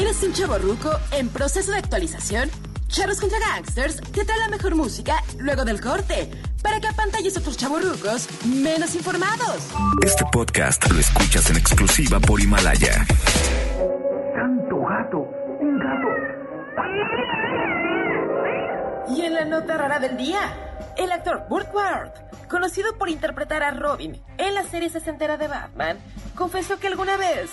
¿Eres un chavo ruco en proceso de actualización? Charros contra Gangsters te trae la mejor música luego del corte para que apantalles a otros chavos rucos menos informados. Este podcast lo escuchas en exclusiva por Himalaya. Tanto gato, un gato. Y en la nota rara del día, el actor Burt Ward, conocido por interpretar a Robin en la serie sesentera de Batman, confesó que alguna vez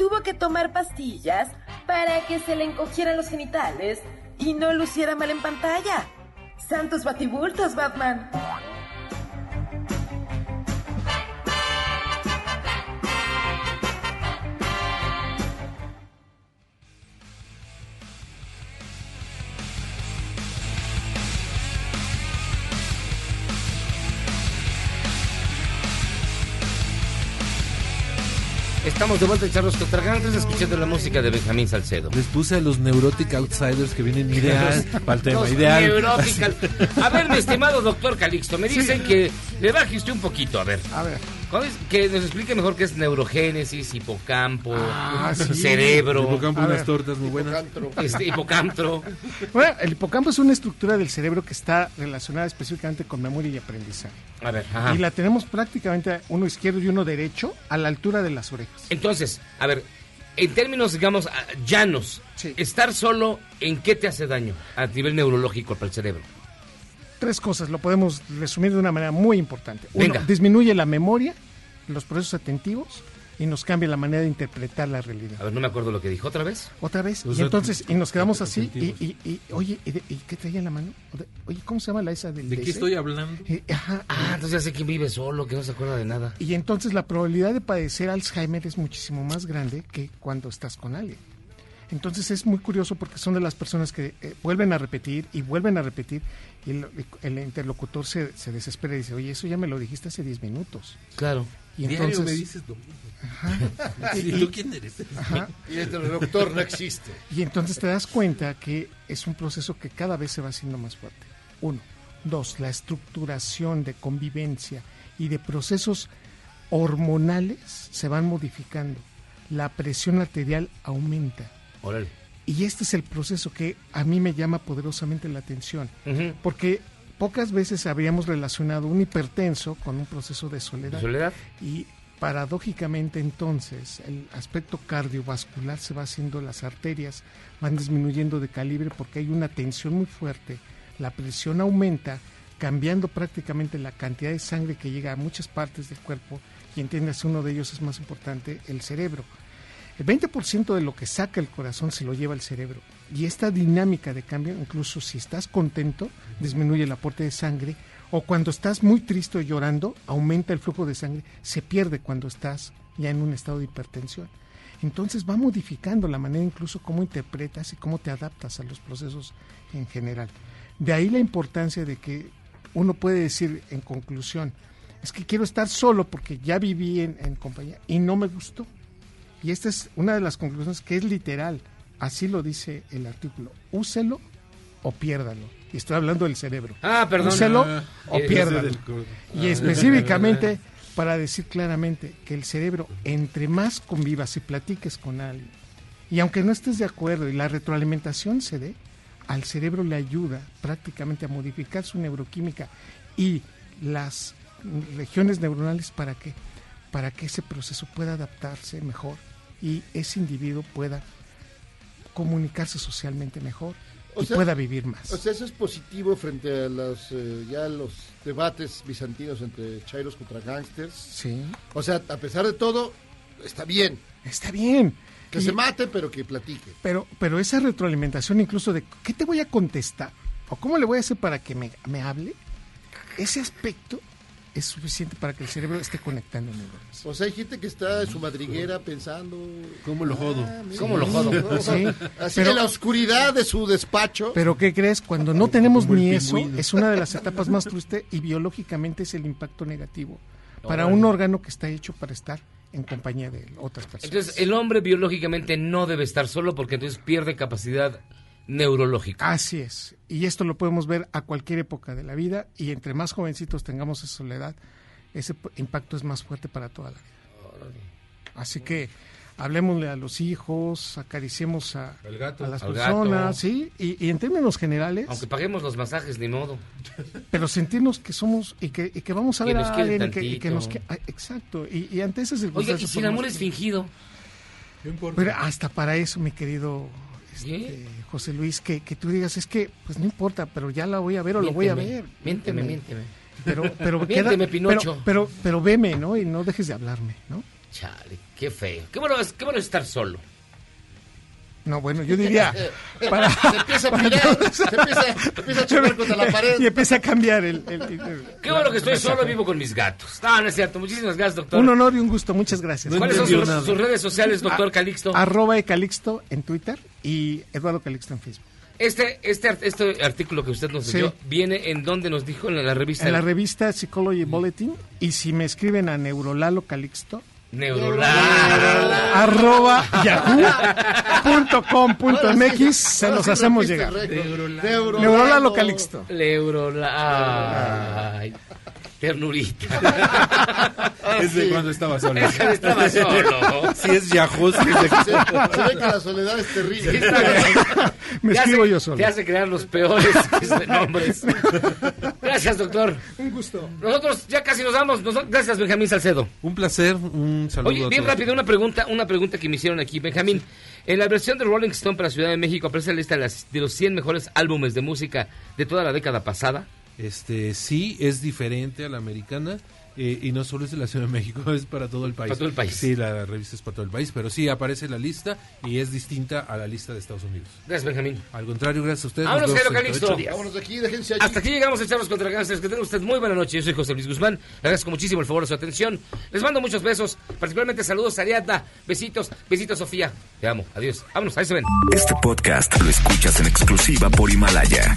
tuvo que tomar pastillas para que se le encogieran los genitales y no luciera mal en pantalla. Santos batibultos, Batman. Estamos de vuelta en Charlos contra Gangsters escuchando la música de Benjamín Salcedo. Les puse a los Neurotic Outsiders que vienen ideal para el tema. Los Ideal. Neurotical. A ver, mi estimado doctor Calixto, me dicen que le baje usted un poquito, a ver. A ver. ¿Cuál es? Que nos explique mejor qué es neurogénesis, hipocampo, Ah, sí. cerebro. Hipocampo, A unas ver. tortas muy buenas. Este, hipocantro. Bueno, el hipocampo es una estructura del cerebro que está relacionada específicamente con memoria y aprendizaje. A ver, ajá. Y la tenemos prácticamente uno izquierdo y uno derecho a la altura de las orejas. Entonces, a ver, en términos, digamos, ah, llanos, estar solo, ¿en qué te hace daño a nivel neurológico para el cerebro? Tres cosas, lo podemos resumir de una manera muy importante. Uno, Venga. disminuye la memoria, los procesos atentivos y nos cambia la manera de interpretar la realidad. A ver, no me acuerdo lo que dijo otra vez. Otra vez. Los y entonces, y nos quedamos así, y, y, y, oye, ¿y, de- y qué traía en la mano? Oye, ¿cómo se llama la esa del ¿De qué estoy hablando? Eh, ajá. Ah, entonces ya sé quién vive solo, que no se acuerda de nada. Y entonces la probabilidad de padecer Alzheimer es muchísimo más grande que cuando estás con alguien. Entonces es muy curioso porque son de las personas que eh, vuelven a repetir y vuelven a repetir y el, el interlocutor se, se desespera y dice, oye, eso ya me lo dijiste hace 10 minutos. Claro. Y Diario entonces... me dices lo mismo. Ajá. ¿Y tú quién eres? Ajá. Y el doctor no existe. Y entonces te das cuenta que es un proceso que cada vez se va haciendo más fuerte. Uno. Dos, la estructuración de convivencia y de procesos hormonales se van modificando. La presión arterial aumenta. Y este es el proceso que a mí me llama poderosamente la atención. Porque pocas veces habríamos relacionado un hipertenso con un proceso de soledad. ¿De soledad? Y Paradójicamente entonces el aspecto cardiovascular se va haciendo, las arterias van disminuyendo de calibre porque hay una tensión muy fuerte, la presión aumenta, cambiando prácticamente la cantidad de sangre que llega a muchas partes del cuerpo y entiendes uno de ellos es más importante, el cerebro. El 20% de lo que saca el corazón se lo lleva el cerebro. Y esta dinámica de cambio, incluso si estás contento, disminuye el aporte de sangre. O cuando estás muy triste o llorando, aumenta el flujo de sangre. Se pierde cuando estás ya en un estado de hipertensión. Entonces va modificando la manera incluso cómo interpretas y cómo te adaptas a los procesos en general. De ahí la importancia de que uno puede decir en conclusión, es que quiero estar solo porque ya viví en, en compañía y no me gustó. Y esta es una de las conclusiones que es literal. Así lo dice el artículo. Úselo o piérdalo. Y estoy hablando del cerebro. Ah, perdón. Úselo Ah, o ese piérdalo. Y Ah. específicamente para decir claramente que el cerebro, entre más convivas y platiques con alguien, y aunque no estés de acuerdo y la retroalimentación se dé, al cerebro le ayuda prácticamente a modificar su neuroquímica y las regiones neuronales para que para que ese proceso pueda adaptarse mejor y ese individuo pueda comunicarse socialmente mejor O y sea- pueda vivir más. O sea, eso es positivo frente a los, eh, ya los debates bizantinos entre chairos contra gangsters. Sí. O sea, a pesar de todo, está bien. Está bien. Que Y- se mate, pero que platique. Pero, pero esa retroalimentación incluso de qué te voy a contestar o cómo le voy a hacer para que me, me hable, ese aspecto es suficiente para que el cerebro esté conectando neuronas. O sea, hay gente que está en su madriguera pensando... ¿Cómo lo jodo? Ah, mira. ¿Cómo lo jodo? Sí, Así pero- en la oscuridad de su despacho. Pero ¿qué crees? Cuando no tenemos ni eso, es una de las etapas más tristes y biológicamente es el impacto negativo para un órgano que está hecho para estar en compañía de otras personas. Entonces, el hombre biológicamente no debe estar solo porque entonces pierde capacidad neurológica. Así es. Y esto lo podemos ver a cualquier época de la vida y entre más jovencitos tengamos esa soledad, ese impacto es más fuerte para toda la vida. Así que hablemosle a los hijos, acariciemos a, gato. a las personas, gato. sí, y, y en términos generales, Aunque paguemos los masajes, ni modo. pero sentirnos que somos y que, y que vamos a Que ver nos a quieren alguien y que, y que nos ah, exacto, y, y ante esas Oiga, circunstancias... ¿y si el amor es fingido? Pero hasta para eso, mi querido este, José Luis, que, que tú digas, es que, pues no importa, pero ya la voy a ver o lo voy a Miénteme, ver. miénteme, miénteme. Pero, pero, Miénteme, queda- Pinocho. Pero, pero, pero veme, ¿no? Y no dejes de hablarme, ¿no? Chale, qué feo. Qué bueno, es- qué bueno es estar solo. No, bueno, yo diría... Para, Se empieza a mirar, se empieza, se empieza a chocar contra la pared. y empieza a cambiar el... el- el- Qué bueno que estoy solo y vivo con mis gatos. No, no es cierto. Muchísimas gracias, doctor. Un honor y un gusto, muchas gracias. ¿Cuáles son sus, sus redes sociales, doctor A- Calixto? Arroba de Calixto en Twitter y Eduardo Calixto en Facebook. Este, este, este artículo que usted nos Sí. dio viene en donde nos dijo en la revista. En la revista Psychology Bulletin y si me escriben a Neurolalo Calixto Neurolala. arroba yahoo.com.mx se los sí hacemos llegar. récord. Neurolalo. Calixto. Neurolala. Ay, ternurita. ¿Desde cuándo estaba solo? Es que estaba solo. Si es Yahoo, sí es de- Se, se ve que la soledad es terrible. Me Te escribo hace- yo solo. Te hace crear los peores nombres. Gracias, doctor. Un gusto. Nosotros ya casi nos vamos. Nos- gracias, Benjamín Salcedo. Un placer, un saludo Oye, a bien todos. rápido, una pregunta, una pregunta que me hicieron aquí, Benjamín. En la versión de Rolling Stone para Ciudad de México aparece la lista de, las- de los 100 mejores álbumes de música de toda la década pasada. Este, sí, es diferente a la americana. eh, y no solo es de la Ciudad de México, es para todo el país. Para todo el país. Sí, la revista es para todo el país, pero sí aparece la lista y es distinta a la lista de Estados Unidos. Gracias, Benjamín. Al contrario, gracias a ustedes. Vámonos, Jairo Calixto. Vámonos de aquí, déjense allí. Hasta aquí llegamos a echarnos contra Gánsteres. Que tenga usted muy buena noche. Yo soy José Luis Guzmán. Le agradezco muchísimo el favor de su atención. Les mando muchos besos. Particularmente saludos a Ariadna. Besitos. Besitos, Sofía. Te amo. Adiós. Vámonos. Ahí se ven. Este podcast lo escuchas en exclusiva por Himalaya.